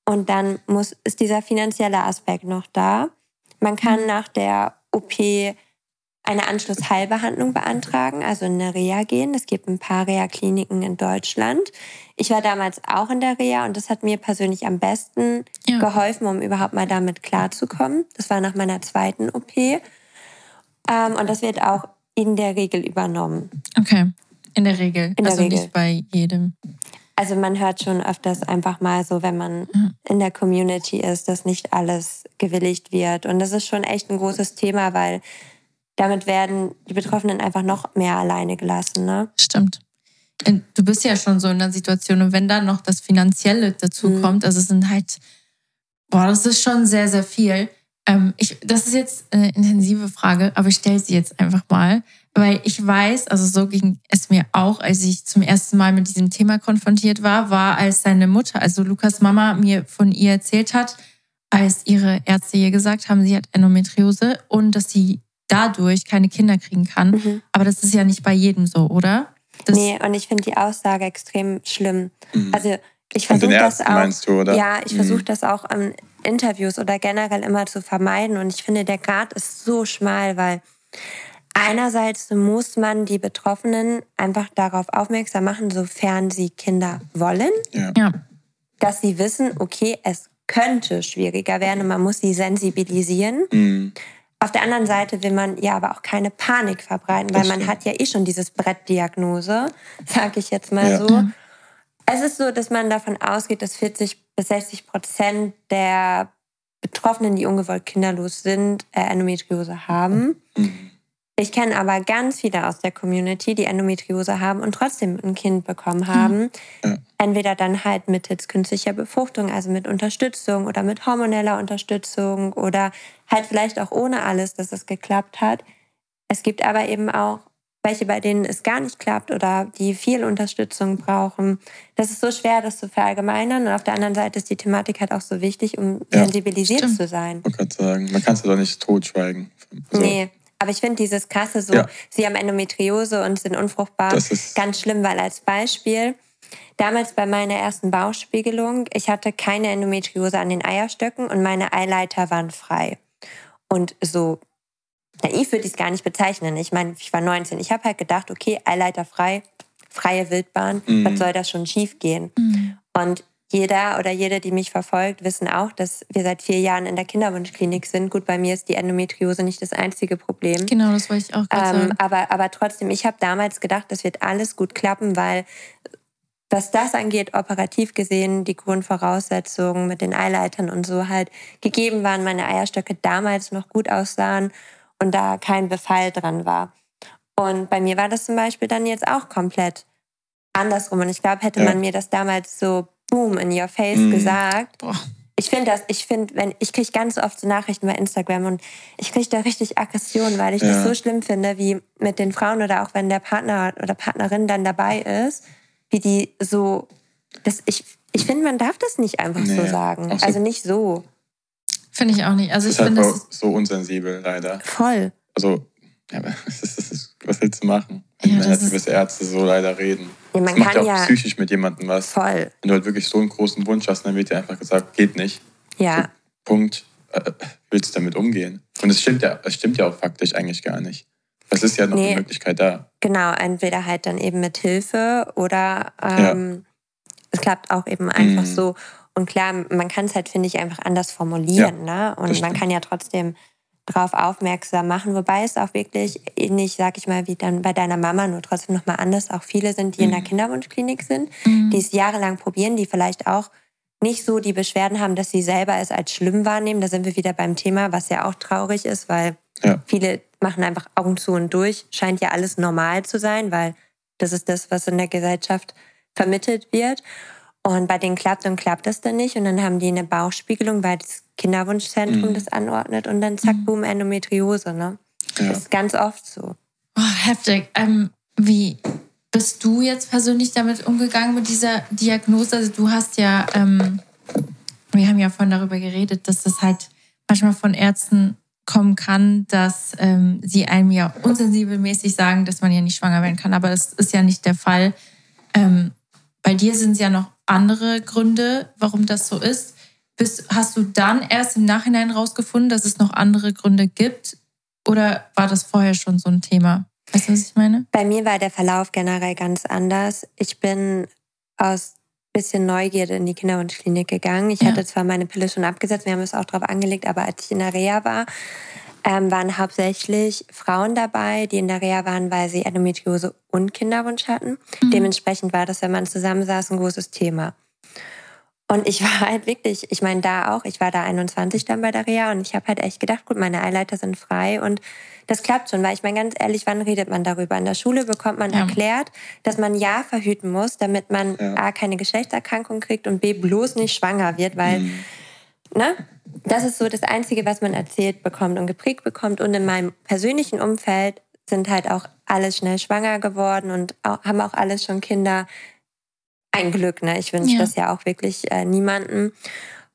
Und dann muss, ist dieser finanzielle Aspekt noch da. Man kann mhm. nach der OP eine Anschlussheilbehandlung beantragen, also in eine Reha gehen. Es gibt ein paar Reha-Kliniken in Deutschland. Ich war damals auch in der Reha und das hat mir persönlich am besten ja. geholfen, um überhaupt mal damit klarzukommen. Das war nach meiner zweiten OP. Ähm, und das wird auch in der Regel übernommen. Okay, in der Regel. In der also Regel. nicht bei jedem. Also man hört schon öfters einfach mal so, wenn man in der Community ist, dass nicht alles gewilligt wird. Und das ist schon echt ein großes Thema, weil damit werden die Betroffenen einfach noch mehr alleine gelassen. Ne? Stimmt. Du bist ja schon so in der Situation und wenn dann noch das Finanzielle dazu mhm. kommt, also es sind halt, boah, das ist schon sehr, sehr viel. Ähm, ich, das ist jetzt eine intensive Frage, aber ich stelle sie jetzt einfach mal, weil ich weiß, also so ging es mir auch, als ich zum ersten Mal mit diesem Thema konfrontiert war, war, als seine Mutter, also Lukas Mama, mir von ihr erzählt hat, als ihre Ärzte ihr gesagt haben, sie hat Endometriose und dass sie dadurch keine Kinder kriegen kann. Mhm. Aber das ist ja nicht bei jedem so, oder? Das nee, und ich finde die Aussage extrem schlimm. Mhm. Also ich versuche das auch. Meinst du, oder? Ja, ich mhm. versuche das auch in Interviews oder generell immer zu vermeiden. Und ich finde, der Grad ist so schmal, weil einerseits muss man die Betroffenen einfach darauf aufmerksam machen, sofern sie Kinder wollen. Ja. ja. Dass sie wissen, okay, es könnte schwieriger werden und man muss sie sensibilisieren. Mhm. Auf der anderen Seite will man ja aber auch keine Panik verbreiten, weil man hat ja eh schon dieses Brettdiagnose, sage ich jetzt mal ja. so. Es ist so, dass man davon ausgeht, dass 40 bis 60 Prozent der Betroffenen, die ungewollt kinderlos sind, äh, Endometriose haben. Mhm. Ich kenne aber ganz viele aus der Community, die Endometriose haben und trotzdem ein Kind bekommen haben. Ja. Entweder dann halt mittels künstlicher Befruchtung, also mit Unterstützung oder mit hormoneller Unterstützung oder halt vielleicht auch ohne alles, dass es geklappt hat. Es gibt aber eben auch welche, bei denen es gar nicht klappt oder die viel Unterstützung brauchen. Das ist so schwer, das zu verallgemeinern. Und auf der anderen Seite ist die Thematik halt auch so wichtig, um ja, sensibilisiert stimmt. zu sein. Man kann sagen, man kann es ja doch nicht totschweigen. Also, nee, aber ich finde dieses krasse so, ja. sie haben Endometriose und sind unfruchtbar, ganz schlimm, weil als Beispiel, damals bei meiner ersten Bauchspiegelung, ich hatte keine Endometriose an den Eierstöcken und meine Eileiter waren frei. Und so naiv würde ich es gar nicht bezeichnen. Ich meine, ich war 19. Ich habe halt gedacht, okay, Eileiter frei, freie Wildbahn, mhm. was soll das schon schief gehen? Mhm. Und jeder oder jede, die mich verfolgt, wissen auch, dass wir seit vier Jahren in der Kinderwunschklinik sind. Gut, bei mir ist die Endometriose nicht das einzige Problem. Genau, das wollte ich auch gerade ähm, sagen. Aber, aber trotzdem, ich habe damals gedacht, das wird alles gut klappen, weil was das angeht, operativ gesehen, die Grundvoraussetzungen mit den Eileitern und so halt gegeben waren, meine Eierstöcke damals noch gut aussahen und da kein Befall dran war. Und bei mir war das zum Beispiel dann jetzt auch komplett andersrum. Und ich glaube, hätte ja. man mir das damals so boom in your face mhm. gesagt. Boah. Ich finde das, ich finde, wenn ich kriege ganz oft so Nachrichten bei Instagram und ich kriege da richtig Aggression, weil ich ja. das so schlimm finde, wie mit den Frauen oder auch wenn der Partner oder Partnerin dann dabei ist, wie die so, das, ich, ich finde, man darf das nicht einfach nee, so sagen. So also nicht so. Finde ich auch nicht. Also das ich finde das so unsensibel leider. Voll. Also ja, was willst du machen? Ja, wenn halt gewisse Ärzte so leider reden. Ja, man das macht ja auch psychisch mit jemandem was. Voll. Wenn du halt wirklich so einen großen Wunsch hast, dann wird dir einfach gesagt, geht nicht. Ja. Punkt. Äh, willst du damit umgehen? Und es stimmt ja, es stimmt ja auch faktisch eigentlich gar nicht. Es ist ja noch nee, eine Möglichkeit da. Genau, entweder halt dann eben mit Hilfe oder ähm, ja. es klappt auch eben einfach mhm. so. Und klar, man kann es halt, finde ich, einfach anders formulieren. Ja, ne? Und man kann ja trotzdem drauf aufmerksam machen, wobei es auch wirklich ähnlich, sag ich mal, wie dann bei deiner Mama, nur trotzdem nochmal anders, auch viele sind, die mhm. in der mhm. Kinderwunschklinik sind, mhm. die es jahrelang probieren, die vielleicht auch nicht so die Beschwerden haben, dass sie selber es als schlimm wahrnehmen. Da sind wir wieder beim Thema, was ja auch traurig ist, weil ja. viele machen einfach Augen zu und durch. Scheint ja alles normal zu sein, weil das ist das, was in der Gesellschaft vermittelt wird. Und bei denen klappt und klappt das dann nicht. Und dann haben die eine Bauchspiegelung, weil das Kinderwunschzentrum mhm. das anordnet. Und dann zack, mhm. boom, Endometriose. Ne? Ja. Das ist ganz oft so. Oh, heftig. Ähm, wie bist du jetzt persönlich damit umgegangen mit dieser Diagnose? Also du hast ja, ähm, wir haben ja vorhin darüber geredet, dass das halt manchmal von Ärzten kommen kann, dass ähm, sie einem ja unsensibelmäßig sagen, dass man ja nicht schwanger werden kann. Aber das ist ja nicht der Fall. Ähm, bei dir sind es ja noch andere Gründe, warum das so ist. Bist, hast du dann erst im Nachhinein rausgefunden, dass es noch andere Gründe gibt? Oder war das vorher schon so ein Thema? Weißt du, was ich meine? Bei mir war der Verlauf generell ganz anders. Ich bin aus bisschen Neugierde in die Kinderwunschklinik gegangen. Ich ja. hatte zwar meine Pille schon abgesetzt, wir haben es auch drauf angelegt, aber als ich in der Reha war, ähm, waren hauptsächlich Frauen dabei, die in der Reha waren, weil sie Endometriose und Kinderwunsch hatten. Mhm. Dementsprechend war das, wenn man zusammensaß, ein großes Thema. Und ich war halt wirklich, ich meine, da auch, ich war da 21 dann bei der Reha und ich habe halt echt gedacht, gut, meine Eileiter sind frei und das klappt schon, weil ich meine ganz ehrlich, wann redet man darüber? In der Schule bekommt man ja. erklärt, dass man ja verhüten muss, damit man ja. A, keine Geschlechtserkrankung kriegt und B, bloß nicht schwanger wird, weil, mhm. ne? Das ist so das Einzige, was man erzählt bekommt und geprägt bekommt. Und in meinem persönlichen Umfeld sind halt auch alle schnell schwanger geworden und auch, haben auch alles schon Kinder. Ein Glück, ne? Ich wünsche ja. das ja auch wirklich äh, niemanden.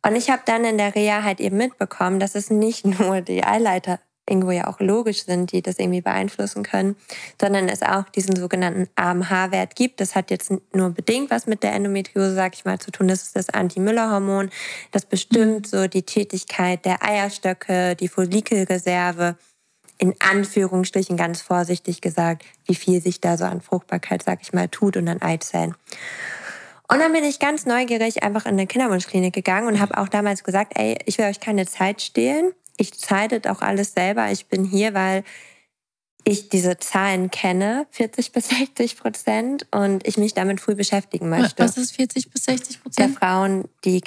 Und ich habe dann in der Reha halt eben mitbekommen, dass es nicht nur die Eileiter irgendwo ja auch logisch sind, die das irgendwie beeinflussen können, sondern es auch diesen sogenannten AMH-Wert gibt. Das hat jetzt nur bedingt was mit der Endometriose, sag ich mal, zu tun. Das ist das Anti-Müller-Hormon. Das bestimmt so die Tätigkeit der Eierstöcke, die Follikelreserve. In Anführungsstrichen ganz vorsichtig gesagt, wie viel sich da so an Fruchtbarkeit, sag ich mal, tut und an Eizellen. Und dann bin ich ganz neugierig einfach in eine Kinderwunschklinik gegangen und habe auch damals gesagt, ey, ich will euch keine Zeit stehlen ich das auch alles selber. Ich bin hier, weil ich diese Zahlen kenne, 40 bis 60 Prozent, und ich mich damit früh beschäftigen möchte. Was ist 40 bis 60 Prozent? Der Frauen, die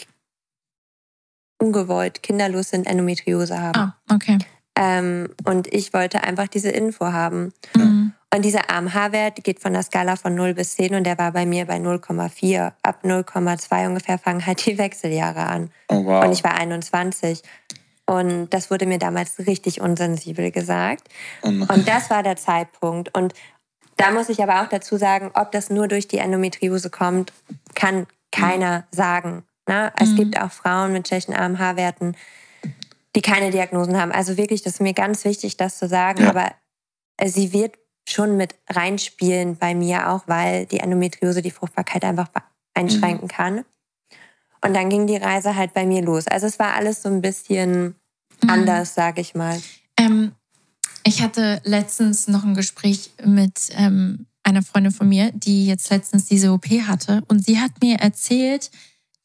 ungewollt kinderlos sind, Endometriose haben. Ah, okay. Ähm, und ich wollte einfach diese Info haben. Mhm. Und dieser AMH-Wert geht von der Skala von 0 bis 10 und der war bei mir bei 0,4. Ab 0,2 ungefähr fangen halt die Wechseljahre an. Oh, wow. Und ich war 21. Und das wurde mir damals richtig unsensibel gesagt. Oh und das war der Zeitpunkt. Und da muss ich aber auch dazu sagen, ob das nur durch die Endometriose kommt, kann keiner mhm. sagen. Ne? Es mhm. gibt auch Frauen mit schlechten AMH-Werten, die keine Diagnosen haben. Also wirklich, das ist mir ganz wichtig, das zu sagen. Ja. Aber sie wird schon mit reinspielen bei mir auch, weil die Endometriose die Fruchtbarkeit einfach einschränken mhm. kann. Und dann ging die Reise halt bei mir los. Also es war alles so ein bisschen Mhm. anders, sage ich mal. Ähm, ich hatte letztens noch ein Gespräch mit ähm, einer Freundin von mir, die jetzt letztens diese OP hatte. Und sie hat mir erzählt,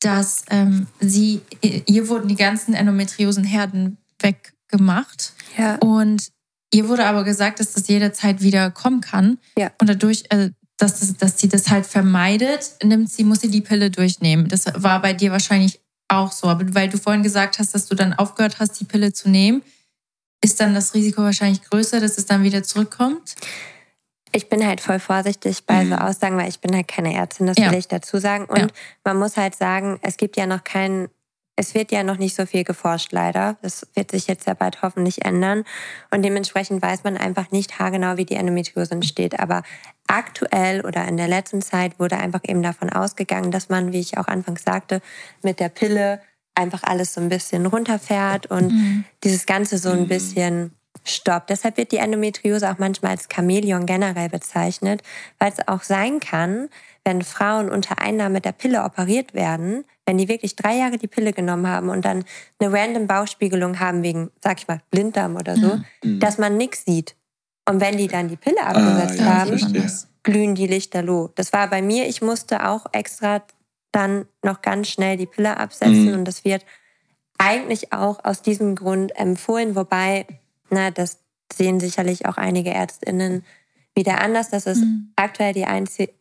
dass ähm, sie, ihr wurden die ganzen Endometriosenherden weggemacht. Ja. Und ihr wurde aber gesagt, dass das jederzeit wieder kommen kann. Ja. Und dadurch, äh, dass, das, dass sie das halt vermeidet, nimmt sie, muss sie die Pille durchnehmen. Das war bei dir wahrscheinlich auch so. Aber weil du vorhin gesagt hast, dass du dann aufgehört hast, die Pille zu nehmen, ist dann das Risiko wahrscheinlich größer, dass es dann wieder zurückkommt? Ich bin halt voll vorsichtig bei mhm. so Aussagen, weil ich bin halt keine Ärztin, das ja. will ich dazu sagen. Und ja. man muss halt sagen, es gibt ja noch keinen es wird ja noch nicht so viel geforscht, leider. Das wird sich jetzt ja bald hoffentlich ändern. Und dementsprechend weiß man einfach nicht haargenau, wie die Endometriose entsteht. Aber aktuell oder in der letzten Zeit wurde einfach eben davon ausgegangen, dass man, wie ich auch anfangs sagte, mit der Pille einfach alles so ein bisschen runterfährt und mhm. dieses Ganze so ein mhm. bisschen stoppt. Deshalb wird die Endometriose auch manchmal als Chamäleon generell bezeichnet, weil es auch sein kann, wenn Frauen unter Einnahme der Pille operiert werden, wenn die wirklich drei Jahre die Pille genommen haben und dann eine random Bauchspiegelung haben wegen, sag ich mal, Blinddarm oder so, mhm. dass man nichts sieht. Und wenn die dann die Pille abgesetzt ah, ja, haben, glühen die Lichter loh. Das war bei mir, ich musste auch extra dann noch ganz schnell die Pille absetzen Mhm. und das wird eigentlich auch aus diesem Grund empfohlen, wobei, na, das sehen sicherlich auch einige ÄrztInnen wieder anders. Das ist Mhm. aktuell die einzige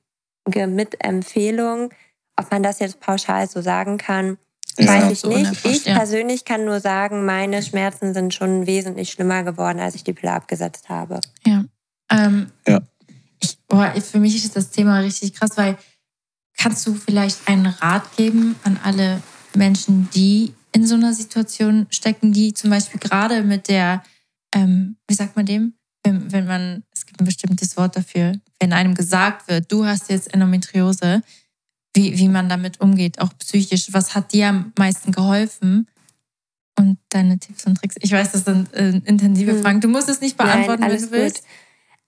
Mitempfehlung. Ob man das jetzt pauschal so sagen kann, Ja. weiß ich so nicht. Ich ja. persönlich kann nur sagen, meine Schmerzen sind schon wesentlich schlimmer geworden, als ich die Pille abgesetzt habe. Ja. Ähm, Ja. Ich, boah, für mich ist das Thema richtig krass, weil kannst du vielleicht einen Rat geben an alle Menschen, die in so einer Situation stecken, die zum Beispiel gerade mit der, ähm, wie sagt man dem? Wenn, wenn man, gibt ein bestimmtes Wort dafür, wenn einem gesagt wird, du hast jetzt Endometriose, wie, wie man damit umgeht, auch psychisch. Was hat dir am meisten geholfen? Und deine Tipps und Tricks. Ich weiß, das sind äh, intensive Hm. Fragen. Du musst es nicht beantworten, Nein, wenn du willst. gut.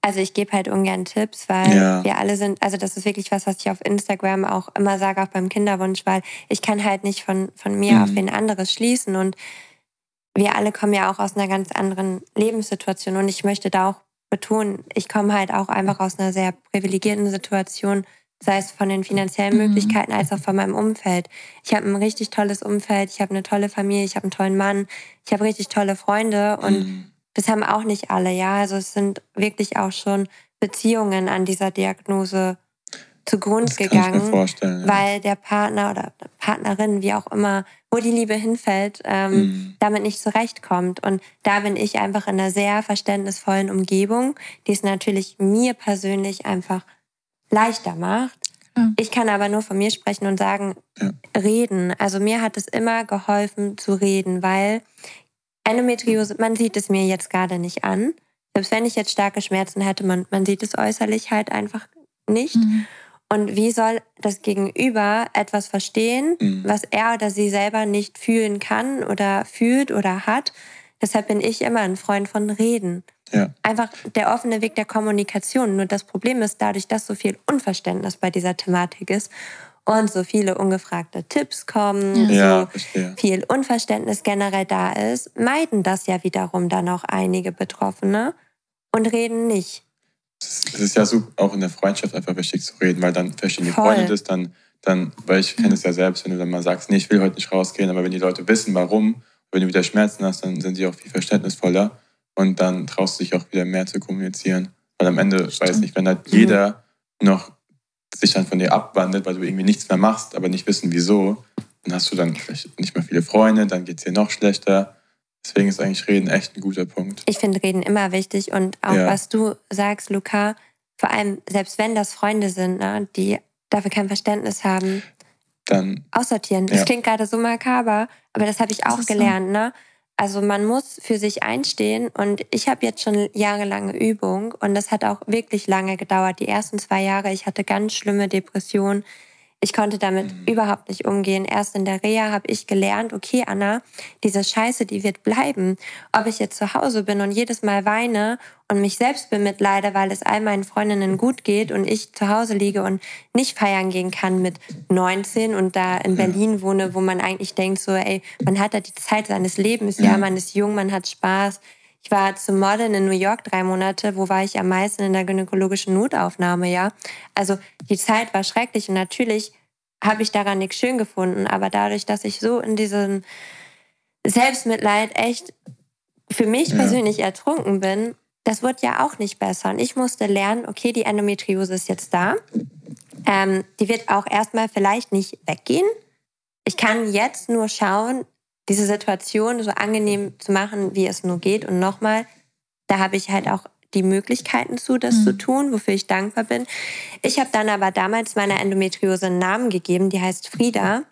Also ich gebe halt ungern Tipps, weil Ja. wir alle sind, also das ist wirklich was, was ich auf Instagram auch immer sage, auch beim Kinderwunsch, weil ich kann halt nicht von, von mir Mhm. auf wen anderes schließen und wir alle kommen ja auch aus einer ganz anderen Lebenssituation und ich möchte da auch betonen, ich komme halt auch einfach aus einer sehr privilegierten Situation, sei es von den finanziellen Mhm. Möglichkeiten als auch von meinem Umfeld. Ich habe ein richtig tolles Umfeld, ich habe eine tolle Familie, ich habe einen tollen Mann, ich habe richtig tolle Freunde und Mhm. das haben auch nicht alle, ja. Also es sind wirklich auch schon Beziehungen an dieser Diagnose zugrunde Das kann ich mir gegangen, vorstellen. Ja. weil der Partner oder Partnerin, wie auch immer, wo die Liebe hinfällt, ähm, Mhm. damit nicht zurechtkommt. Und da bin ich einfach in einer sehr verständnisvollen Umgebung, die es natürlich mir persönlich einfach leichter macht. Klar. Ich kann aber nur von mir sprechen und sagen, Ja. reden. Also mir hat es immer geholfen zu reden, weil Endometriose, man sieht es mir jetzt gerade nicht an. Selbst wenn ich jetzt starke Schmerzen hätte, man, man sieht es äußerlich halt einfach nicht. Mhm. Und wie soll das Gegenüber etwas verstehen, Mhm. was er oder sie selber nicht fühlen kann oder fühlt oder hat? Deshalb bin ich immer ein Freund von Reden. Ja. Einfach der offene Weg der Kommunikation. Nur das Problem ist, dadurch, dass so viel Unverständnis bei dieser Thematik ist und so viele ungefragte Tipps kommen, Ja, so verstehe. viel Unverständnis generell da ist, meiden das ja wiederum dann auch einige Betroffene und reden nicht. Es ist, ja so auch in der Freundschaft einfach wichtig zu reden, weil dann verstehen die Voll. Freunde das, dann, dann, weil ich kenne es ja selbst, wenn du dann mal sagst, nee, ich will heute nicht rausgehen, aber wenn die Leute wissen, warum, wenn du wieder Schmerzen hast, dann sind sie auch viel verständnisvoller und dann traust du dich auch wieder mehr zu kommunizieren. Weil am Ende, Stimmt. weiß nicht, wenn halt Mhm. jeder noch sich dann von dir abwandelt, weil du irgendwie nichts mehr machst, aber nicht wissen, wieso, dann hast du dann vielleicht nicht mehr viele Freunde, dann geht es dir noch schlechter. Deswegen ist eigentlich Reden echt ein guter Punkt. Ich finde Reden immer wichtig und auch Ja. was du sagst, Luca, vor allem selbst wenn das Freunde sind, ne, die dafür kein Verständnis haben, Dann, aussortieren. Das Ja. klingt gerade so makaber, aber das habe ich auch ist so. gelernt. Ne? Also man muss für sich einstehen und ich habe jetzt schon jahrelange Übung und das hat auch wirklich lange gedauert. Die ersten zwei Jahre, ich hatte ganz schlimme Depressionen. Ich konnte damit Mhm. überhaupt nicht umgehen. Erst in der Reha habe ich gelernt, okay, Anna, diese Scheiße, die wird bleiben. Ob ich jetzt zu Hause bin und jedes Mal weine und mich selbst bemitleide, weil es all meinen Freundinnen gut geht und ich zu Hause liege und nicht feiern gehen kann mit 19 und da in Ja. Berlin wohne, wo man eigentlich denkt, so, ey, man hat da die Zeit seines Lebens, ja, Ja. man ist jung, man hat Spaß. Ich war zum Modeln in New York drei Monate. Wo war ich am meisten in der gynäkologischen Notaufnahme, ja? Also die Zeit war schrecklich und natürlich habe ich daran nichts schön gefunden. Aber dadurch, dass ich so in diesem Selbstmitleid echt für mich Ja. persönlich ertrunken bin, das wird ja auch nicht besser. Und ich musste lernen, okay, die Endometriose ist jetzt da. Ähm, die wird auch erstmal vielleicht nicht weggehen. Ich kann jetzt nur schauen, diese Situation so angenehm zu machen, wie es nur geht. Und nochmal, da habe ich halt auch die Möglichkeiten zu, das Mhm. zu tun, wofür ich dankbar bin. Ich habe dann aber damals meiner Endometriose einen Namen gegeben, die heißt Frieda,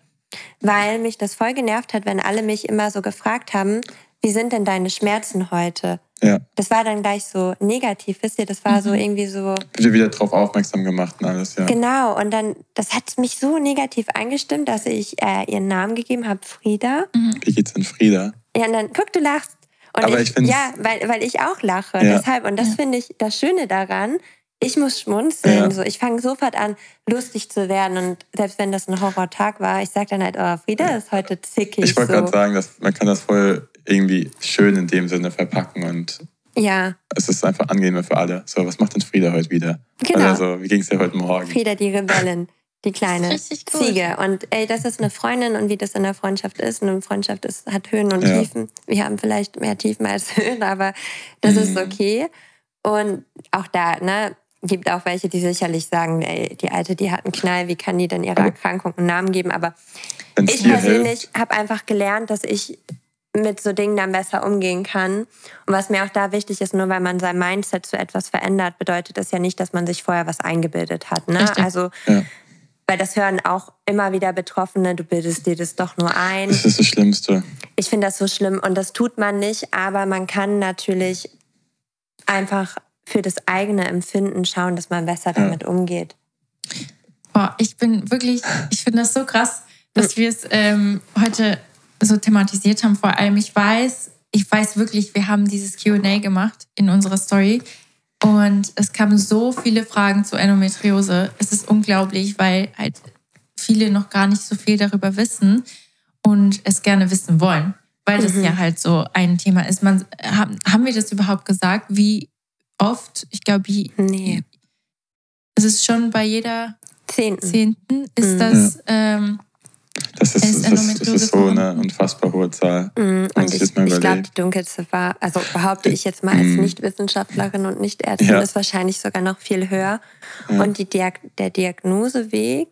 weil mich das voll genervt hat, wenn alle mich immer so gefragt haben, wie sind denn deine Schmerzen heute? Ja, Das war dann gleich so negativ, wisst ihr? Das war so Mhm. irgendwie so, wird wieder drauf aufmerksam gemacht und alles, ja. genau. Und dann, das hat mich so negativ eingestimmt, dass ich äh, ihren Namen gegeben habe, Frieda. Wie geht's denn Frieda? Ja, und dann, guck, du lachst. Und Aber ich find's- ja, weil, weil ich auch lache. Ja. Deshalb, und das Ja. finde ich das Schöne daran. Ich muss schmunzeln. Ja. So, ich fange sofort an, lustig zu werden. Und selbst wenn das ein Horrortag war, ich sage dann halt, oh, Frieda ist heute zickig. Ich wollte so. gerade sagen, dass man kann das voll irgendwie schön in dem Sinne verpacken und Ja, es ist einfach angenehmer für alle. So, was macht denn Frieda heute wieder? genau. Also, wie ging es dir heute Morgen? Frieda die Rebellin. die kleine. Ziege. Und ey, das ist eine Freundin und wie das in der Freundschaft ist. Eine Freundschaft ist, hat Höhen und Ja. Tiefen. Wir haben vielleicht mehr Tiefen als Höhen, aber das ist Mhm. okay. Und auch da, ne, gibt auch welche, die sicherlich sagen, ey, die Alte, die hat einen Knall, wie kann die denn ihrer Erkrankung einen Namen geben? Aber Wenn es ich persönlich habe einfach gelernt, dass ich mit so Dingen dann besser umgehen kann. Und was mir auch da wichtig ist, nur weil man sein Mindset zu etwas verändert, bedeutet das ja nicht, dass man sich vorher was eingebildet hat. Ne? Richtig. Also, Ja. weil das hören auch immer wieder Betroffene, du bildest dir das doch nur ein. Das ist das Schlimmste. Ich finde das so schlimm und das tut man nicht, aber man kann natürlich einfach für das eigene Empfinden schauen, dass man besser damit umgeht. Boah, ich bin wirklich, ich finde das so krass, dass wir es ähm, heute so thematisiert haben. Vor allem, ich weiß, ich weiß wirklich, wir haben dieses QA gemacht in unserer Story und es kamen so viele Fragen zu Endometriose. Es ist unglaublich, weil halt viele noch gar nicht so viel darüber wissen und es gerne wissen wollen, weil das ja halt so ein Thema ist. Man, haben, haben wir das überhaupt gesagt, wie oft? Ich glaube, wie- Nee. es ist schon bei jeder Zehnten. Zehnten ist Mhm. das ähm, Das ist, Es ist das, ist, Endometriose ist so eine unfassbar hohe Zahl. Mm, Und ich ich, glaube, die Dunkelziffer, also behaupte ich jetzt mal als Mm. Nicht-Wissenschaftlerin und Nicht-Ärztin, Ja. ist wahrscheinlich sogar noch viel höher. Ja. Und die Diag der Diagnoseweg,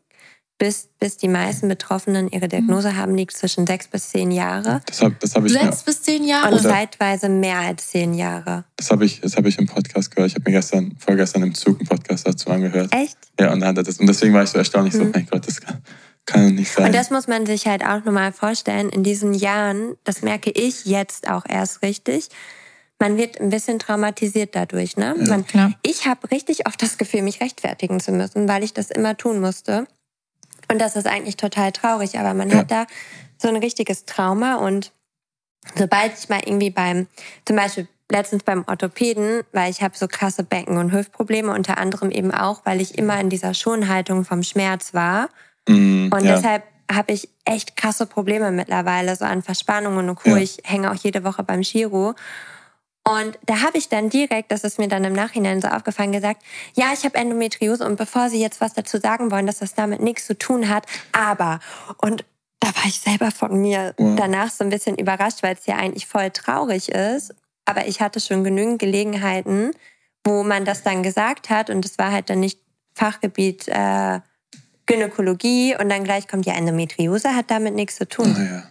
bis, bis die meisten Betroffenen ihre Diagnose haben, liegt zwischen sechs bis zehn Jahre. Das habe das hab ich, mir- sechs bis zehn Jahre. Und Oder- zeitweise mehr als zehn Jahre. das hab ich, das hab ich im Podcast gehört. Ich habe mir gestern, vorgestern im Zug einen Podcast dazu angehört. Echt? Ja, und, dann hat er das, und deswegen war ich so erstaunlich, so, Mhm. mein Gott, das kann, kann nicht sein. Und das muss man sich halt auch nochmal vorstellen. In diesen Jahren, das merke ich jetzt auch erst richtig, man wird ein bisschen traumatisiert dadurch. Ne? Man, Klar. ich habe richtig oft das Gefühl, mich rechtfertigen zu müssen, weil ich das immer tun musste. Und das ist eigentlich total traurig, aber man Ja. hat da so ein richtiges Trauma und sobald ich mal irgendwie beim, zum Beispiel letztens beim Orthopäden, weil ich habe so krasse Becken- und Hüftprobleme, unter anderem eben auch, weil ich immer in dieser Schonhaltung vom Schmerz war. Mm, Und ja. deshalb habe ich echt krasse Probleme mittlerweile, so an Verspannungen und Co. Ja. Ich hänge auch jede Woche beim Chiro. Und da habe ich dann direkt, das ist mir dann im Nachhinein so aufgefallen, gesagt, ja, ich habe Endometriose und bevor Sie jetzt was dazu sagen wollen, dass das damit nichts zu tun hat, aber und da war ich selber von mir Wow. danach so ein bisschen überrascht, weil es ja eigentlich voll traurig ist. Aber ich hatte schon genügend Gelegenheiten, wo man das dann gesagt hat und es war halt dann nicht Fachgebiet äh, Gynäkologie und dann gleich kommt ja Endometriose, hat damit nichts zu tun. Oh, ja.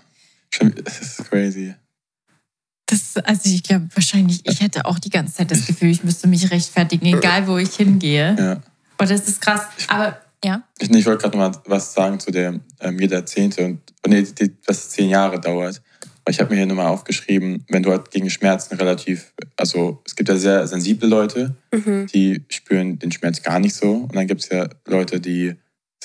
Schon, das ist crazy. Das, also ich glaube wahrscheinlich, ich hätte auch die ganze Zeit das Gefühl, ich müsste mich rechtfertigen, egal wo ich hingehe. Ja. Und das ist krass. Aber ja, Ich, ich wollte gerade noch mal was sagen zu der ähm, jeder Zehnte und oh nee, die, was zehn Jahre dauert. Weil ich habe mir hier nochmal aufgeschrieben, wenn du halt gegen Schmerzen relativ, also es gibt ja sehr sensible Leute, Mhm. die spüren den Schmerz gar nicht so. Und dann gibt es ja Leute, die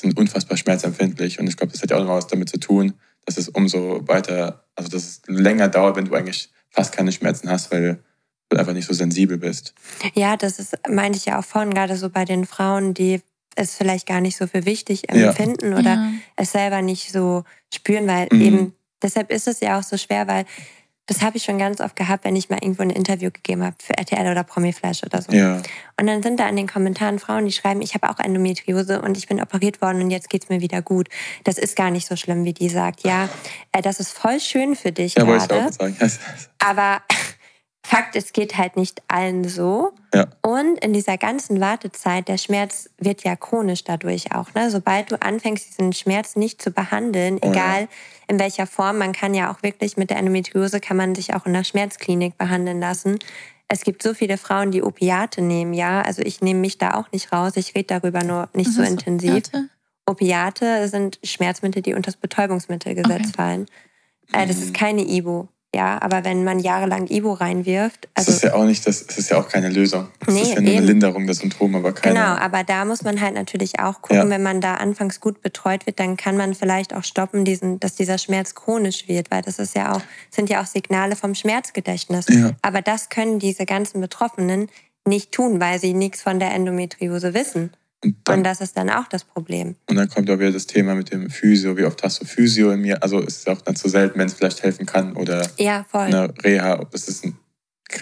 sind unfassbar schmerzempfindlich. Und ich glaube, das hat ja auch noch was damit zu tun, dass es umso weiter, also dass es länger dauert, wenn du eigentlich fast keine Schmerzen hast, weil du einfach nicht so sensibel bist. Ja, das ist, meinte ich ja auch vorhin, gerade so bei den Frauen, die es vielleicht gar nicht so für wichtig Ja. empfinden oder ja. es selber nicht so spüren, weil Mhm. eben, deshalb ist es ja auch so schwer, weil das habe ich schon ganz oft gehabt, wenn ich mal irgendwo ein Interview gegeben habe für RTL oder Promiflash oder so. Ja, Und dann sind da in den Kommentaren Frauen, die schreiben, ich habe auch Endometriose und ich bin operiert worden und jetzt geht's mir wieder gut. Das ist gar nicht so schlimm, wie die sagt. Ja, äh, das ist voll schön für dich ja wollte ich gerade. auch sagen. Aber Fakt, es geht halt nicht allen so. Ja. Und in dieser ganzen Wartezeit, der Schmerz wird ja chronisch dadurch auch. Ne? Sobald du anfängst, diesen Schmerz nicht zu behandeln, Oh ja. egal in welcher Form, man kann ja auch wirklich mit der Endometriose, kann man sich auch in der Schmerzklinik behandeln lassen. Es gibt so viele Frauen, die Opiate nehmen, ja. Also ich nehme mich da auch nicht raus. Ich rede darüber nur nicht so Was ist intensiv. Opiate? Opiate sind Schmerzmittel, die unter das Betäubungsmittelgesetz Okay. fallen. Äh, das ist keine Ibo, ja. Aber wenn man jahrelang Ibo reinwirft, Es also ist ja auch nicht, das, es ist ja auch keine Lösung. Es Nee, ist ja nur eben. eine Linderung der Symptome, aber keine. Genau, aber da muss man halt natürlich auch gucken, Ja. wenn man da anfangs gut betreut wird, dann kann man vielleicht auch stoppen, diesen, dass dieser Schmerz chronisch wird, weil das ist ja auch, sind ja auch Signale vom Schmerzgedächtnis. Ja. Aber das können diese ganzen Betroffenen nicht tun, weil sie nichts von der Endometriose wissen. Und dann, Und das ist dann auch das Problem. und dann kommt auch wieder das Thema mit dem Physio. Wie oft hast du Physio in mir? Also es ist auch dann zu selten, wenn es vielleicht helfen kann oder Ja, voll. eine Reha. Das ist ein,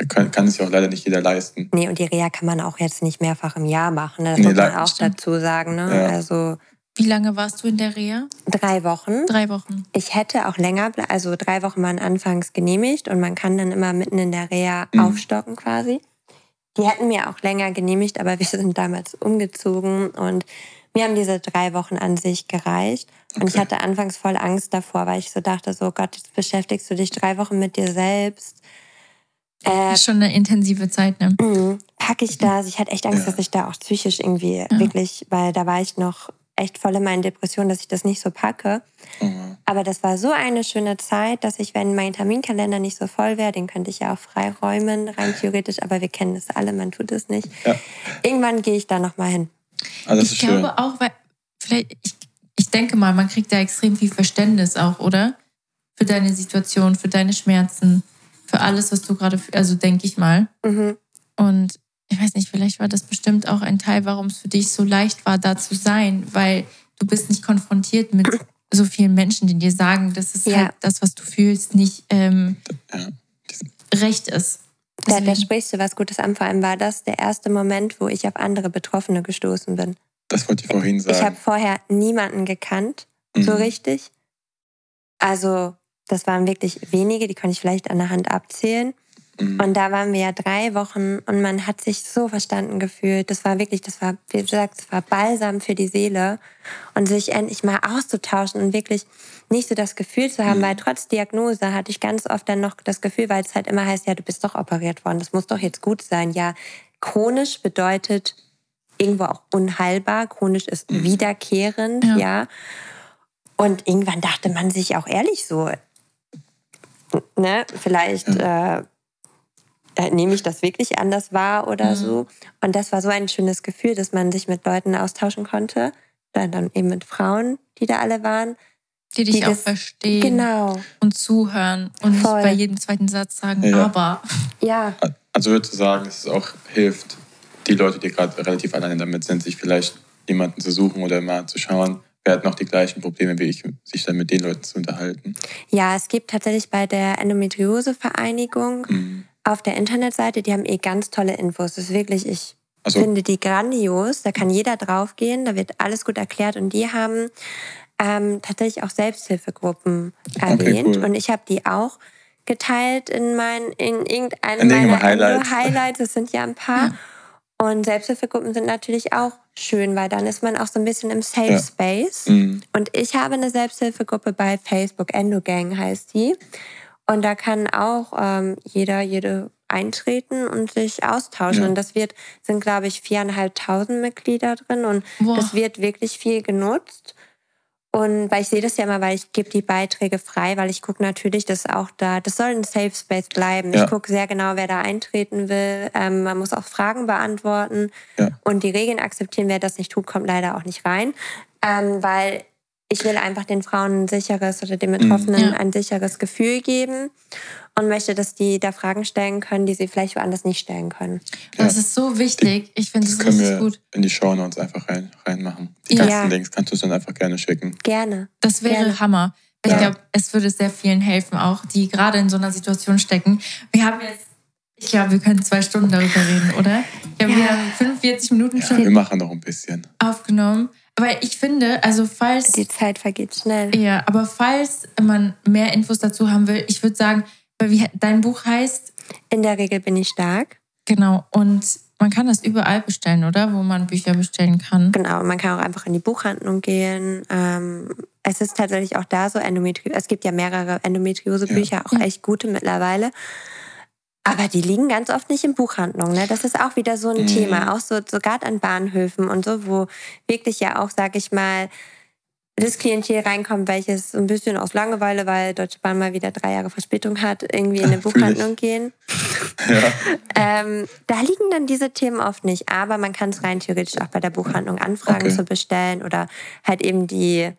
kann, kann es ja auch leider nicht jeder leisten. Nee, und die Reha kann man auch jetzt nicht mehrfach im Jahr machen. ne? Das Nee, muss man auch stimmt. dazu sagen. Ne? Ja. Also Wie lange warst du in der Reha? Drei Wochen. Drei Wochen. Ich hätte auch länger, also drei Wochen waren anfangs genehmigt und man kann dann immer mitten in der Reha Mhm. aufstocken quasi. Die hätten mir auch länger genehmigt, aber wir sind damals umgezogen und mir haben diese drei Wochen an sich gereicht. Und ich Okay. hatte anfangs voll Angst davor, weil ich so dachte, so Gott, jetzt beschäftigst du dich drei Wochen mit dir selbst. Äh, Das ist schon eine intensive Zeit, ne? Mhm. Packe ich das? Ich hatte echt Angst, Ja. dass ich da auch psychisch irgendwie wirklich, weil da war ich noch echt voll in meinen Depressionen, dass ich das nicht so packe. Oh, wow. Aber das war so eine schöne Zeit, dass ich, wenn mein Terminkalender nicht so voll wäre, den könnte ich ja auch freiräumen, rein theoretisch, aber wir kennen das alle, man tut es nicht. Ja. Irgendwann gehe ich da nochmal hin. Also das ich ist schön. glaube auch, weil vielleicht, ich, ich denke mal, man kriegt da extrem viel Verständnis auch, oder? Für deine Situation, für deine Schmerzen, für alles, was du gerade, also denke ich mal. Mhm. Und ich weiß nicht, vielleicht war das bestimmt auch ein Teil, warum es für dich so leicht war, da zu sein, weil du bist nicht konfrontiert mit so vielen Menschen, die dir sagen, dass es Ja. halt das, was du fühlst, nicht ähm, Ja. recht ist. Da, da sprichst du was Gutes an. Vor allem war das der erste Moment, wo ich auf andere Betroffene gestoßen bin. Das wollte ich vorhin sagen. Ich habe vorher niemanden gekannt, so Mhm. richtig. Also, das waren wirklich wenige, die konnte ich vielleicht an der Hand abzählen. Mhm. Und da waren wir ja drei Wochen und man hat sich so verstanden gefühlt. Das war wirklich, das war, wie gesagt, es war Balsam für die Seele. Und sich endlich mal auszutauschen und wirklich nicht so das Gefühl zu haben, Mhm. weil trotz Diagnose hatte ich ganz oft dann noch das Gefühl, weil es halt immer heißt, ja, du bist doch operiert worden, das muss doch jetzt gut sein. Ja, chronisch bedeutet irgendwo auch unheilbar. Chronisch ist Mhm. wiederkehrend, Ja. ja. Und irgendwann dachte man sich auch ehrlich so, ne, vielleicht äh, äh, nehme ich das wirklich anders wahr oder Mhm. so. Und das war so ein schönes Gefühl, dass man sich mit Leuten austauschen konnte. Dann, dann eben mit Frauen, die da alle waren. die dich die auch das- verstehen Genau. und zuhören und nicht Voll. bei jedem zweiten Satz sagen, Ja. aber. Ja, Also würde ich sagen, dass es auch hilft, die Leute, die gerade relativ alleine damit sind, sich vielleicht jemanden zu suchen oder mal zu schauen, wer hat noch die gleichen Probleme wie ich, sich dann mit den Leuten zu unterhalten. ja, es gibt tatsächlich bei der Endometriose-Vereinigung Mhm. Auf der Internetseite, die haben eh ganz tolle Infos. Das ist wirklich, ich Also finde die grandios. Da kann jeder draufgehen, da wird alles gut erklärt. Und die haben ähm, tatsächlich auch Selbsthilfegruppen erwähnt. cool. Und ich habe die auch geteilt in mein, in irgendeinem In meiner Highlights. Highlights. Das sind ja ein paar. Und Selbsthilfegruppen sind natürlich auch schön, weil dann ist man auch so ein bisschen im Safe Ja. Space. Mhm. Und ich habe eine Selbsthilfegruppe bei Facebook, Endogang heißt die. Und da kann auch ähm, jeder, jede eintreten und sich austauschen. Ja. Und das wird, sind, glaube ich, viereinhalbtausend Mitglieder drin. Und Boah. das wird wirklich viel genutzt. Und weil ich sehe das ja immer, weil ich gebe die Beiträge frei, weil ich gucke natürlich, dass auch da, das soll ein Safe Space bleiben. Ja. Ich gucke sehr genau, wer da eintreten will. Ähm, man muss auch Fragen beantworten Ja. und die Regeln akzeptieren. Wer das nicht tut, kommt leider auch nicht rein, ähm, weil ich will einfach den Frauen ein sicheres oder den Betroffenen Ja. ein sicheres Gefühl geben und möchte, dass die da Fragen stellen können, die sie vielleicht woanders nicht stellen können. Das ist so wichtig. Ich finde Das es richtig wir gut. in die Show Notes einfach rein, reinmachen. Die Ja. ganzen Links kannst du uns dann einfach gerne schicken. Gerne. Das wäre Gerne. Hammer. Ich Ja. glaube, es würde sehr vielen helfen, auch die gerade in so einer Situation stecken. Wir haben jetzt, ich glaube, wir können zwei Stunden darüber reden, oder? Ja, wir Ja. haben 45 Minuten Ja, schon wir machen noch ein bisschen. aufgenommen. Aber ich finde, also falls, Die Zeit vergeht schnell. ja, aber falls man mehr Infos dazu haben will, ich würde sagen, weil wie dein Buch heißt, In der Regel bin ich stark. genau, und man kann das überall bestellen, oder? Wo man Bücher bestellen kann. Genau, man kann auch einfach in die Buchhandlung gehen. Ähm, es ist tatsächlich auch da so, Endometriose, es gibt ja mehrere Endometriose-Bücher, auch Ja. echt gute mittlerweile. Aber die liegen ganz oft nicht in Buchhandlungen. Ne? Das ist auch wieder so ein Mhm. Thema, auch so sogar an Bahnhöfen und so, wo wirklich ja auch, sag ich mal, das Klientel reinkommt, welches so ein bisschen aus Langeweile, weil Deutsche Bahn mal wieder drei Jahre Verspätung hat, irgendwie in eine. Buchhandlung gehen. Ja. Ähm, da liegen dann diese Themen oft nicht, aber man kann es rein theoretisch auch bei der Buchhandlung anfragen Okay. zu bestellen oder halt eben die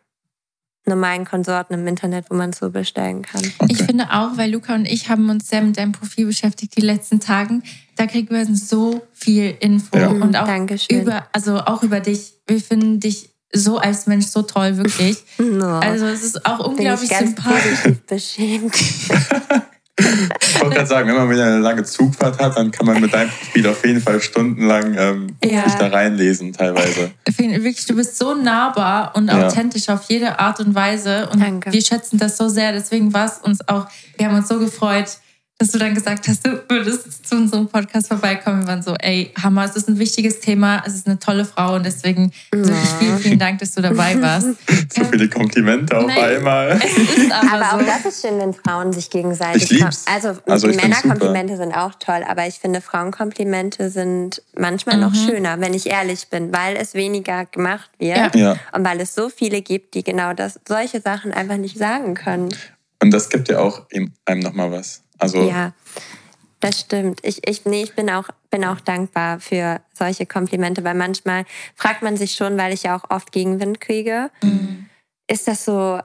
normalen Konsorten im Internet, wo man es so bestellen kann. Okay. Ich finde auch, weil Luca und ich haben uns sehr mit deinem Profil beschäftigt die letzten Tagen. Da kriegt man so viel Info Ja. und auch Dankeschön. über, also auch über dich. Wir finden dich so als Mensch so toll, wirklich. No. Also es ist auch bin ich unglaublich ganz sympathisch. beschämt. Ich wollte gerade sagen, wenn man wieder eine lange Zugfahrt hat, dann kann man mit deinem Profil auf jeden Fall stundenlang ähm, Ja. sich da reinlesen teilweise. Ich finde Wirklich, du bist so nahbar und Ja. authentisch auf jede Art und Weise. Und Danke. wir schätzen das so sehr. Deswegen war es uns auch, wir haben uns so gefreut, dass du dann gesagt hast, du würdest zu unserem Podcast vorbeikommen. Wir waren so, ey, Hammer, es ist ein wichtiges Thema, es ist eine tolle Frau und deswegen wirklich vielen, vielen Dank, dass du dabei warst. So viele Komplimente auf Nee. einmal. Aber, auch das ist schön, wenn Frauen sich gegenseitig. Ich lieb's. Also, Also Männerkomplimente sind auch toll, aber ich finde, Frauenkomplimente sind manchmal noch schöner, wenn ich ehrlich bin, weil es weniger gemacht wird Ja. Ja. und weil es so viele gibt, die genau das, solche Sachen einfach nicht sagen können. Und das gibt ja auch einem nochmal was. Also Ja, das stimmt. Ich, ich, nee, ich bin auch, bin auch dankbar für solche Komplimente, weil manchmal fragt man sich schon, weil ich ja auch oft Gegenwind kriege. Ist das so,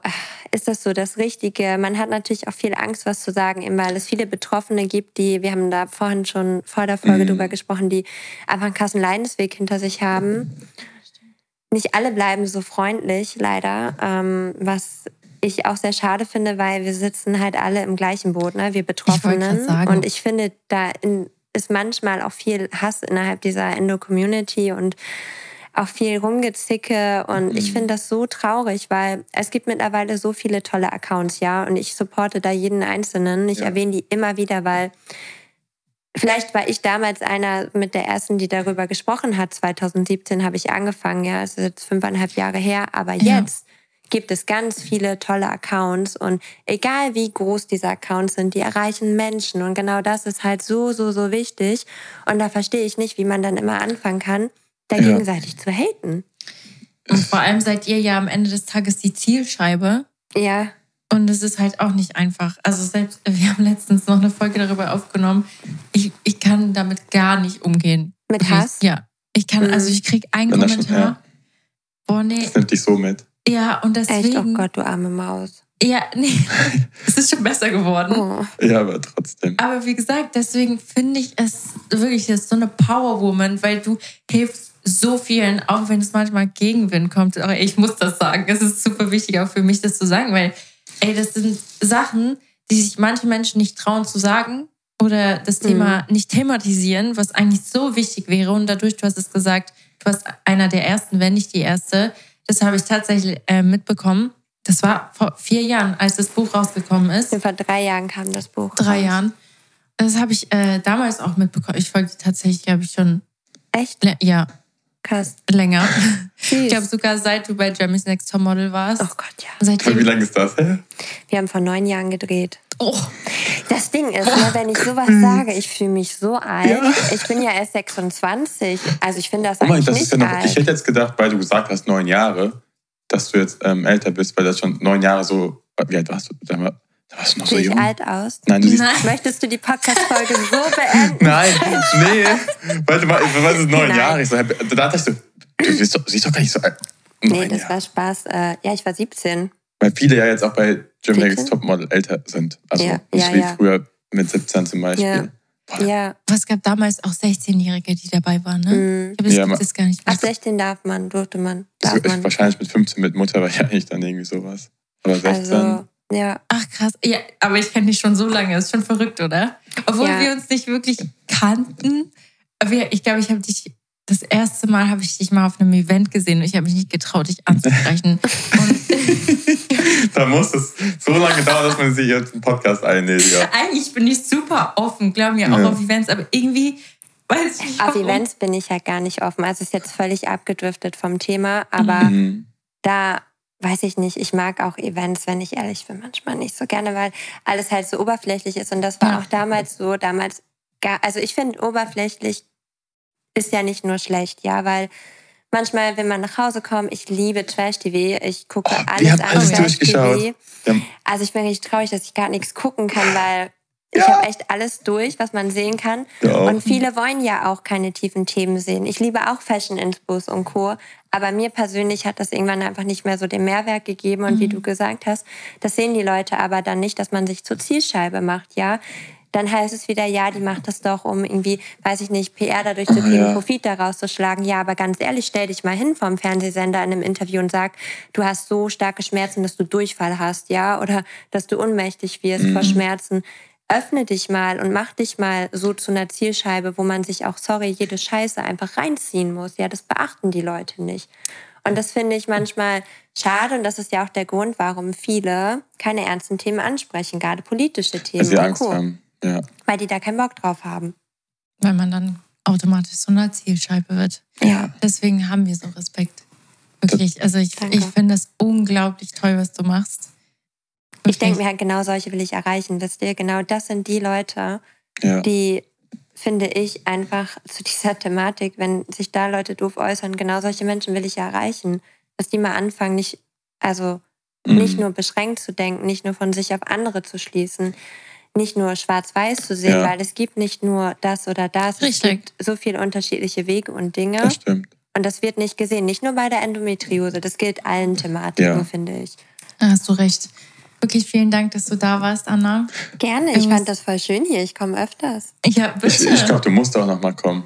ist das so das Richtige? Man hat natürlich auch viel Angst, was zu sagen, eben weil es viele Betroffene gibt, die, wir haben da vorhin schon vor der Folge Mhm. drüber gesprochen, die einfach einen krassen Leidensweg hinter sich haben. Nicht alle bleiben so freundlich, leider, ähm, was ich auch sehr schade finde, weil wir sitzen halt alle im gleichen Boot, ne? wir Betroffenen. sagen. Und ich finde, da ist manchmal auch viel Hass innerhalb dieser Endo-Community und auch viel Rumgezicke und ich finde das so traurig, weil es gibt mittlerweile so viele tolle Accounts, ja, und ich supporte da jeden Einzelnen. Ich Ja. erwähne die immer wieder, weil vielleicht war ich damals einer mit der ersten, die darüber gesprochen hat. 2017 habe ich angefangen, ja, es ist jetzt fünfeinhalb Jahre her, aber Ja. jetzt gibt es ganz viele tolle Accounts und egal wie groß diese Accounts sind, die erreichen Menschen und genau das ist halt so, so, so wichtig und da verstehe ich nicht, wie man dann immer anfangen kann, da Ja. gegenseitig zu haten. Und vor allem seid ihr ja am Ende des Tages die Zielscheibe. Ja, Und es ist halt auch nicht einfach. Also selbst, wir haben letztens noch eine Folge darüber aufgenommen. Ich, ich kann damit gar nicht umgehen. Mit. Hass? Ja. Ich kann, Mhm. also ich krieg einen das schon- Kommentar. ja. Boah, nee. das nimmt dich so mit. Ja, und echt, deswegen. oh Gott, du arme Maus. Ja, nee. es ist schon besser geworden. Oh. Ja, aber trotzdem. Aber wie gesagt, deswegen finde ich es wirklich, das ist so eine Powerwoman, weil du hilfst so vielen, auch wenn es manchmal Gegenwind kommt. Aber ich muss das sagen. Es ist super wichtig auch für mich, das zu sagen, weil, ey, das sind Sachen, die sich manche Menschen nicht trauen zu sagen oder das Thema nicht thematisieren, was eigentlich so wichtig wäre. Und dadurch, du hast es gesagt, du warst einer der ersten, wenn nicht die erste. Das habe ich tatsächlich äh, mitbekommen. Das war vor vier Jahren, als das Buch rausgekommen ist Vor drei Jahren kam das Buch. drei raus. Jahren. Das habe ich äh, damals auch mitbekommen. Ich folge tatsächlich, glaube ich, schon Echt? ja, Krass. länger. Süß. Ich glaube sogar seit du bei Jeremy's Next Top Model warst. oh Gott, ja. Wie Seitdem. lange ist das her? Wir haben vor neun Jahren gedreht. Oh, Das Ding ist, ne, wenn ich sowas sage, ich fühle mich so alt. Ja. Ich bin ja erst 26. Also ich finde das Oh mein, eigentlich das nicht ist ja noch. alt. Ich hätte jetzt gedacht, weil du gesagt hast, neun Jahre, dass du jetzt ähm, älter bist, weil das schon neun Jahre so. Wie alt warst du? Da, war, da warst du noch so Sehe ich jung. alt aus? Nein, du siehst. Nein. Möchtest du die Podcast-Folge so beenden? Nein, nee. Warte mal, was ist neun Nein. Jahre? Ich so, da dachte ich so, du siehst doch, siehst doch gar nicht so alt. Nee, Neun das Jahre. war Spaß. Äh, ja, ich war 17. Weil viele ja jetzt auch bei Jim 17? Next Topmodel älter sind. Also Ja, nicht ja, wie ja. früher mit 17 zum Beispiel. Ja. Ja, was gab damals auch 16-Jährige, die dabei waren, ne? mm. Ich habe das Ja, jetzt gar nicht mehr. ab 16 darf man, durfte man, darf ich, man. wahrscheinlich mit 15 mit Mutter war ja eigentlich dann irgendwie sowas. Aber 16. Also, ja. Ach krass. Ja, aber ich kenne dich schon so lange. Das ist schon verrückt, oder? Obwohl Ja. wir uns nicht wirklich kannten. Aber ich glaube, ich habe dich das erste Mal habe ich dich mal auf einem Event gesehen und ich habe mich nicht getraut, dich anzusprechen. da muss es so lange dauern, dass man sich jetzt einen Podcast einlädt. Ja. eigentlich bin ich super offen, glaub mir, auch Ja. auf Events, aber irgendwie weiß ich nicht. Auf warum. Events bin ich ja gar nicht offen. Also ist jetzt völlig abgedriftet vom Thema, aber Mhm. da weiß ich nicht, ich mag auch Events, wenn ich ehrlich bin, manchmal nicht so gerne, weil alles halt so oberflächlich ist. Und das war Ja. auch damals so, damals gar, also ich finde oberflächlich ist ja nicht nur schlecht, ja, weil manchmal, wenn man nach Hause kommt, ich liebe Trash-TV, ich gucke Oh, alles an alles Trash-TV. Also ich bin richtig traurig, dass ich gar nichts gucken kann, weil ich Ja. habe echt alles durch, was man sehen kann. Ja. Und viele wollen ja auch keine tiefen Themen sehen. Ich liebe auch Fashion-Infos und Co. Aber mir persönlich hat das irgendwann einfach nicht mehr so den Mehrwert gegeben. Und wie du gesagt hast, das sehen die Leute aber dann nicht, dass man sich zur Zielscheibe macht, ja. Dann heißt es wieder, ja, die macht das doch, um irgendwie, weiß ich nicht, PR dadurch zu kriegen, ja. Profit daraus zu schlagen. Ja, aber ganz ehrlich, stell dich mal hin vom Fernsehsender in einem Interview und sag, du hast so starke Schmerzen, dass du Durchfall hast, ja, oder dass du ohnmächtig wirst vor Schmerzen. öffne dich mal und mach dich mal so zu einer Zielscheibe, wo man sich auch, sorry, jede Scheiße einfach reinziehen muss. Ja, das beachten die Leute nicht. Und das finde ich manchmal schade und das ist ja auch der Grund, warum viele keine ernsten Themen ansprechen, gerade politische Themen. Weil sie Angst haben. Ja. Weil die da keinen Bock drauf haben. Weil man dann automatisch so eine Zielscheibe wird. Ja. Deswegen haben wir so Respekt. Wirklich. Also ich, Danke. ich finde das unglaublich toll, was du machst. Ich denke mir halt, genau solche will ich erreichen. Wisst ihr, genau das sind die Leute, Ja. die, finde ich, einfach zu dieser Thematik, wenn sich da Leute doof äußern, genau solche Menschen will ich ja erreichen. Dass die mal anfangen, nicht, also Mhm. nicht nur beschränkt zu denken, nicht nur von sich auf andere zu schließen, nicht nur schwarz-weiß zu sehen, Ja. weil es gibt nicht nur das oder das. Es Richtig. gibt so viele unterschiedliche Wege und Dinge. Das stimmt. Und das wird nicht gesehen. Nicht nur bei der Endometriose. Das gilt allen Thematiken, Ja. finde ich. Da hast du recht. Wirklich vielen Dank, dass du da warst, Anna. Gerne. Ich Ich muss- fand das voll schön hier. Ich komme öfters. Ja, Ich, bitte. ich glaube, du musst auch noch mal kommen.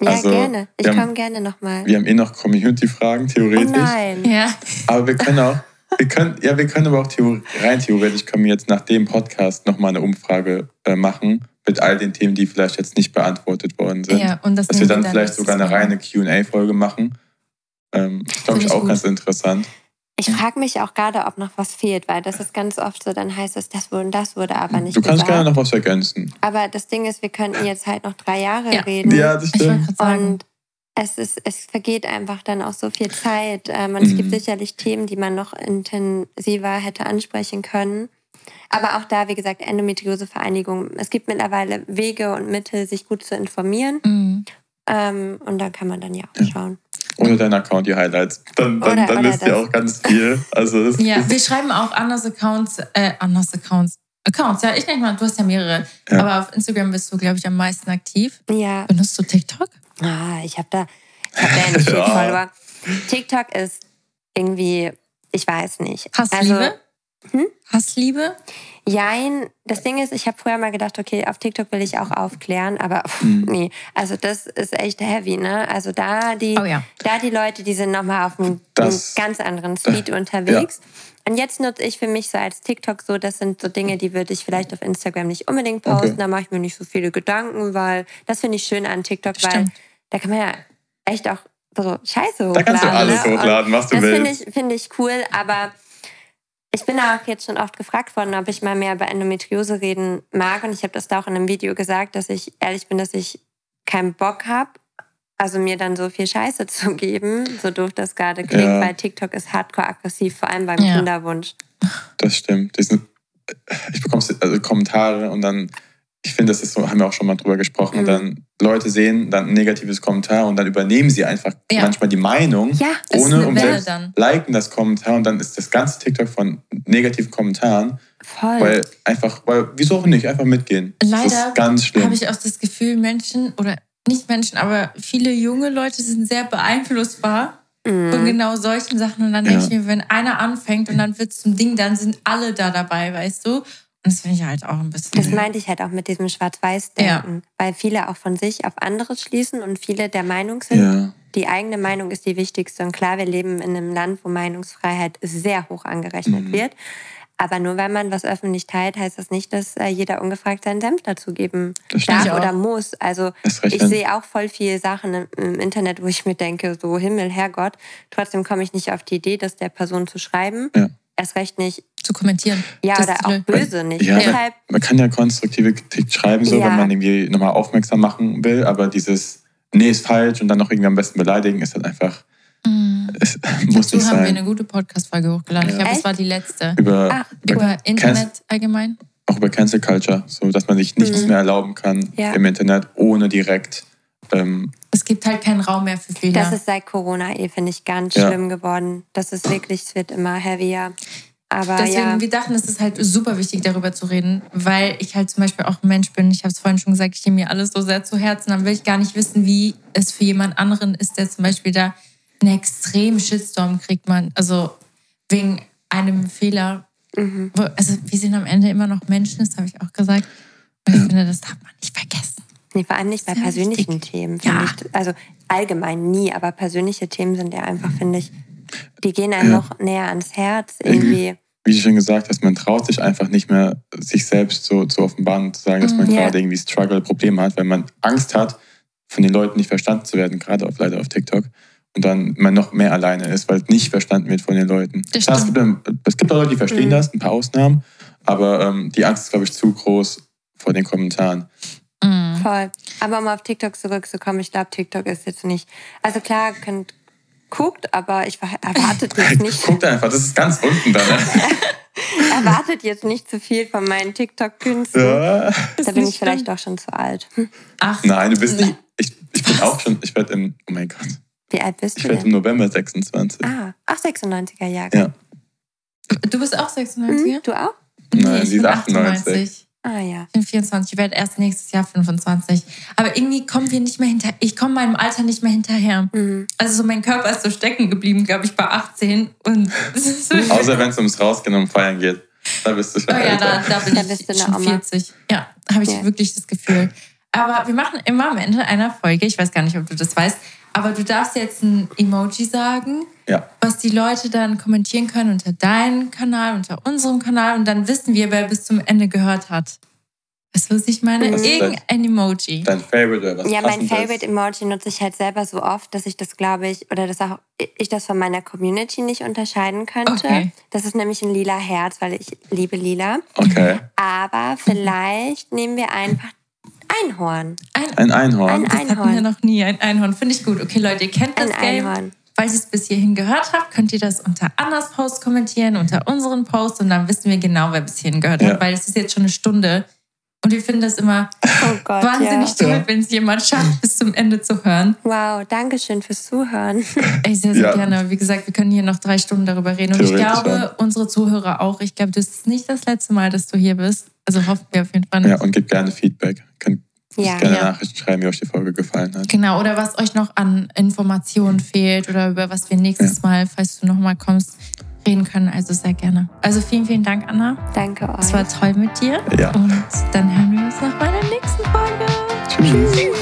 Ja, Also, gerne. Ich komme gerne nochmal. Wir haben eh noch Community-Fragen, Oh theoretisch. nein. ja. Aber wir können auch, wir können, ja, wir können aber auch theor rein theoretisch können wir jetzt nach dem Podcast nochmal eine Umfrage äh, machen mit all den Themen, die vielleicht jetzt nicht beantwortet worden sind. ja, und das Dass wir nehmen dann vielleicht sogar eine reine QA-Folge machen. Ähm, ist, glaube ich, auch gut. ganz interessant. Ich frage mich auch gerade, ob noch was fehlt, weil das ist ganz oft so, dann heißt es, das wurde und das wurde aber nicht Du kannst gesagt. gerne noch was ergänzen. aber das Ding ist, wir könnten jetzt halt noch drei Jahre Ja. reden. Ja, das stimmt. Und es, ist, es vergeht einfach dann auch so viel Zeit. Ähm, und es gibt Mhm. sicherlich Themen, die man noch intensiver hätte ansprechen können. Aber auch da, wie gesagt, Endometriose-Vereinigung. Es gibt mittlerweile Wege und Mittel, sich gut zu informieren. Mhm. Ähm, und da kann man dann ja auch Ja. schauen. Oder dein Account, die Highlights. Dann, dann, Oder- dann oder wisst ihr auch ganz viel. Also Ja, wir schreiben auch Annas Accounts, äh, Annas Accounts. Accounts, ja, ich denke mal, du hast ja mehrere. Ja. Aber auf Instagram bist du, glaube ich, am meisten aktiv. Ja, Benutzt du TikTok? Ah, ich habe da, ich hab da ja nicht viele Ja. Follower. TikTok ist irgendwie, ich weiß nicht. Hassliebe? Also, Hm? Hassliebe? jein, das Ding ist, ich habe früher mal gedacht, okay, auf TikTok will ich auch aufklären, aber pff, Mhm. nee, also das ist echt heavy, ne? Also da die, Oh ja. da die Leute, die sind nochmal auf einem, Das- ganz anderen Speed unterwegs. Und jetzt nutze ich für mich so als TikTok so, das sind so Dinge, die würde ich vielleicht auf Instagram nicht unbedingt posten. Okay. Da mache ich mir nicht so viele Gedanken, weil das finde ich schön an TikTok, weil Stimmt. Da kann man ja echt auch so Scheiße hochladen. Da kannst du alles ne? hochladen, was du das finde willst. ich, finde ich cool, aber ich bin auch jetzt schon oft gefragt worden, ob ich mal mehr über Endometriose reden mag. Und ich habe das da auch in einem Video gesagt, dass ich ehrlich bin, dass ich keinen Bock habe, also mir dann so viel Scheiße zu geben, so doof das gerade klingt, Ja. weil TikTok ist hardcore aggressiv, vor allem beim Ja. Kinderwunsch. Das stimmt. Das ich bekomme also Kommentare und dann, ich finde, das ist so, haben wir auch schon mal drüber gesprochen, Mhm. dann Leute sehen dann ein negatives Kommentar und dann übernehmen sie einfach Ja. manchmal die Meinung, Ja, ohne um selbst dann. liken das Kommentar und dann ist das ganze TikTok von negativen Kommentaren, voll. weil einfach, weil, wieso auch nicht, einfach mitgehen. das Leider ist ganz schlimm. Habe ich auch das Gefühl, Menschen oder nicht Menschen, aber viele junge Leute sind sehr beeinflussbar von Mhm. genau solchen Sachen. Und dann Ja. denke ich mir, wenn einer anfängt und dann wird es zum Ding, dann sind alle da dabei, weißt du? Das finde ich halt auch ein bisschen. Das meinte ich halt auch mit diesem Schwarz-Weiß-Denken, weil viele auch von sich auf andere schließen und viele der Meinung sind, ja, die eigene Meinung ist die wichtigste. Und klar, wir leben in einem Land, wo Meinungsfreiheit sehr hoch angerechnet Mhm. wird. Aber nur weil man was öffentlich teilt, heißt das nicht, dass äh, jeder ungefragt seinen Senf dazugeben darf oder muss. Also ich sehe auch voll viele Sachen im, im Internet, wo ich mir denke, so Himmel, Herrgott, trotzdem komme ich nicht auf die Idee, das der Person zu schreiben. Ja. Erst recht nicht, zu kommentieren. ja, Das oder auch böse nicht. Ja, Deshalb, man kann ja konstruktive Kritik schreiben, so, Ja. wenn man irgendwie nochmal aufmerksam machen will, aber dieses, nee, ist falsch und dann noch irgendwie am besten beleidigen, ist halt einfach, Mhm. es muss Dazu nicht haben wir sein. eine gute Podcast-Folge hochgeladen. Ich Ja. glaube, das Echt? war die letzte. Über, Ach, über, Über Internet allgemein. auch über Cancel Culture, so dass man sich nichts Mhm. mehr erlauben kann Ja. im Internet, ohne direkt ähm, Es gibt halt keinen Raum mehr für Fehler. das ist seit Corona eh, finde ich, ganz Ja. schlimm geworden. Das ist wirklich, es wird immer heavier. Aber Deswegen, ja. wir dachten, es ist halt super wichtig, darüber zu reden, weil ich halt zum Beispiel auch ein Mensch bin. Ich habe es vorhin schon gesagt, ich nehme mir alles so sehr zu Herzen. Dann will ich gar nicht wissen, wie es für jemand anderen ist, der zum Beispiel da einen extremen Shitstorm kriegt man. Also wegen einem Fehler. Mhm. Also wir sind am Ende immer noch Menschen, das habe ich auch gesagt. Und ich finde, das darf man nicht vergessen. Nee, vor allem nicht bei persönlichen wichtig. Themen. Ja. finde Ich, also allgemein nie, aber persönliche Themen sind ja einfach, finde ich, die gehen einem Ja. noch näher ans Herz irgendwie. wie du schon gesagt hast, man traut sich einfach nicht mehr, sich selbst so zu offenbaren und zu sagen, dass man Mhm. Ja. gerade irgendwie Struggle, Probleme hat, weil man Angst hat, von den Leuten nicht verstanden zu werden, gerade auf, leider auf TikTok. Und dann man noch mehr alleine ist, weil nicht verstanden wird von den Leuten. Das Klar, es, stimmt. gibt, es gibt auch Leute, die verstehen Mhm. das, ein paar Ausnahmen, aber ähm, die Angst ist, glaube ich, zu groß vor den Kommentaren. Mhm. Voll. Aber um auf TikTok zurückzukommen, ich glaube, TikTok ist jetzt nicht. Also klar, könnt guckt, aber ich erwartet jetzt nicht, Guckt einfach, das ist ganz unten da. Ne? erwartet jetzt nicht zu viel von meinen TikTok-Künsten. Ja. Da bin ich vielleicht doch schon zu alt. Ach, Nein, du bist nicht. Ich, ich bin auch schon, ich werde im, oh mein Gott, Wie alt bist ich du werde im? November 26. Ah, ach, 96er Jahrgang. Ja. du bist auch 96? Hm, du auch? Nein, ich sie ist bin 98. Ah ja. Ich bin 24, ich werde erst nächstes Jahr 25. Aber irgendwie kommen wir nicht mehr hinter. Ich komme meinem Alter nicht mehr hinterher. Mhm. Also so mein Körper ist so stecken geblieben, glaube ich, bei 18. Und Außer wenn es ums Rausgehen und Feiern geht. Da bist du schon Oh ja, da, da bin Da ich bist du eine schon Oma. 40. Ja, habe ich Ja. wirklich das Gefühl. Aber wir machen immer am Ende einer Folge, ich weiß gar nicht, ob du das weißt, aber du darfst jetzt ein Emoji sagen, Ja. was die Leute dann kommentieren können unter deinem Kanal, unter unserem Kanal und dann wissen wir, wer bis zum Ende gehört hat. Weißt du, was ich meine? Mhm. Irgendein Emoji. Dein Favorite oder was Ja, mein? Favorite Emoji nutze ich halt selber so oft, dass ich das, glaube ich, oder dass auch ich das von meiner Community nicht unterscheiden könnte. Okay. Das ist nämlich ein lila Herz, weil ich liebe lila. Okay. Aber vielleicht nehmen wir einfach Einhorn. Ein, Ein Einhorn. Ein das hatten Einhorn. wir noch nie, ein Einhorn. Finde ich gut. Okay, Leute, ihr kennt das Ein Game. Einhorn. Falls ihr es bis hierhin gehört habt, könnt ihr das unter Annas Post kommentieren, unter unseren Post und dann wissen wir genau, wer bis hierhin gehört Ja. hat, weil es ist jetzt schon eine Stunde und wir finden das immer Oh Gott, wahnsinnig ja. toll, Ja. wenn es jemand schafft, bis zum Ende zu hören. Wow, danke schön fürs Zuhören. Ey, sehr, sehr Ja. gerne. Wie gesagt, wir können hier noch drei Stunden darüber reden und ich glaube, unsere Zuhörer auch. Ich glaube, das ist nicht das letzte Mal, dass du hier bist. Also hoffen wir auf jeden Fall. Ja, und gebt gerne Feedback. Könnt Ja. gerne Ja. Nachrichten schreiben, wie euch die Folge gefallen hat. Genau, oder was euch noch an Informationen fehlt oder über was wir nächstes Mal, falls du nochmal kommst, reden können. Also sehr gerne. Also vielen, vielen Dank, Anna. Danke euch. Es war toll mit dir. Ja. Und dann hören wir uns noch bei der nächsten Folge. Tschüss.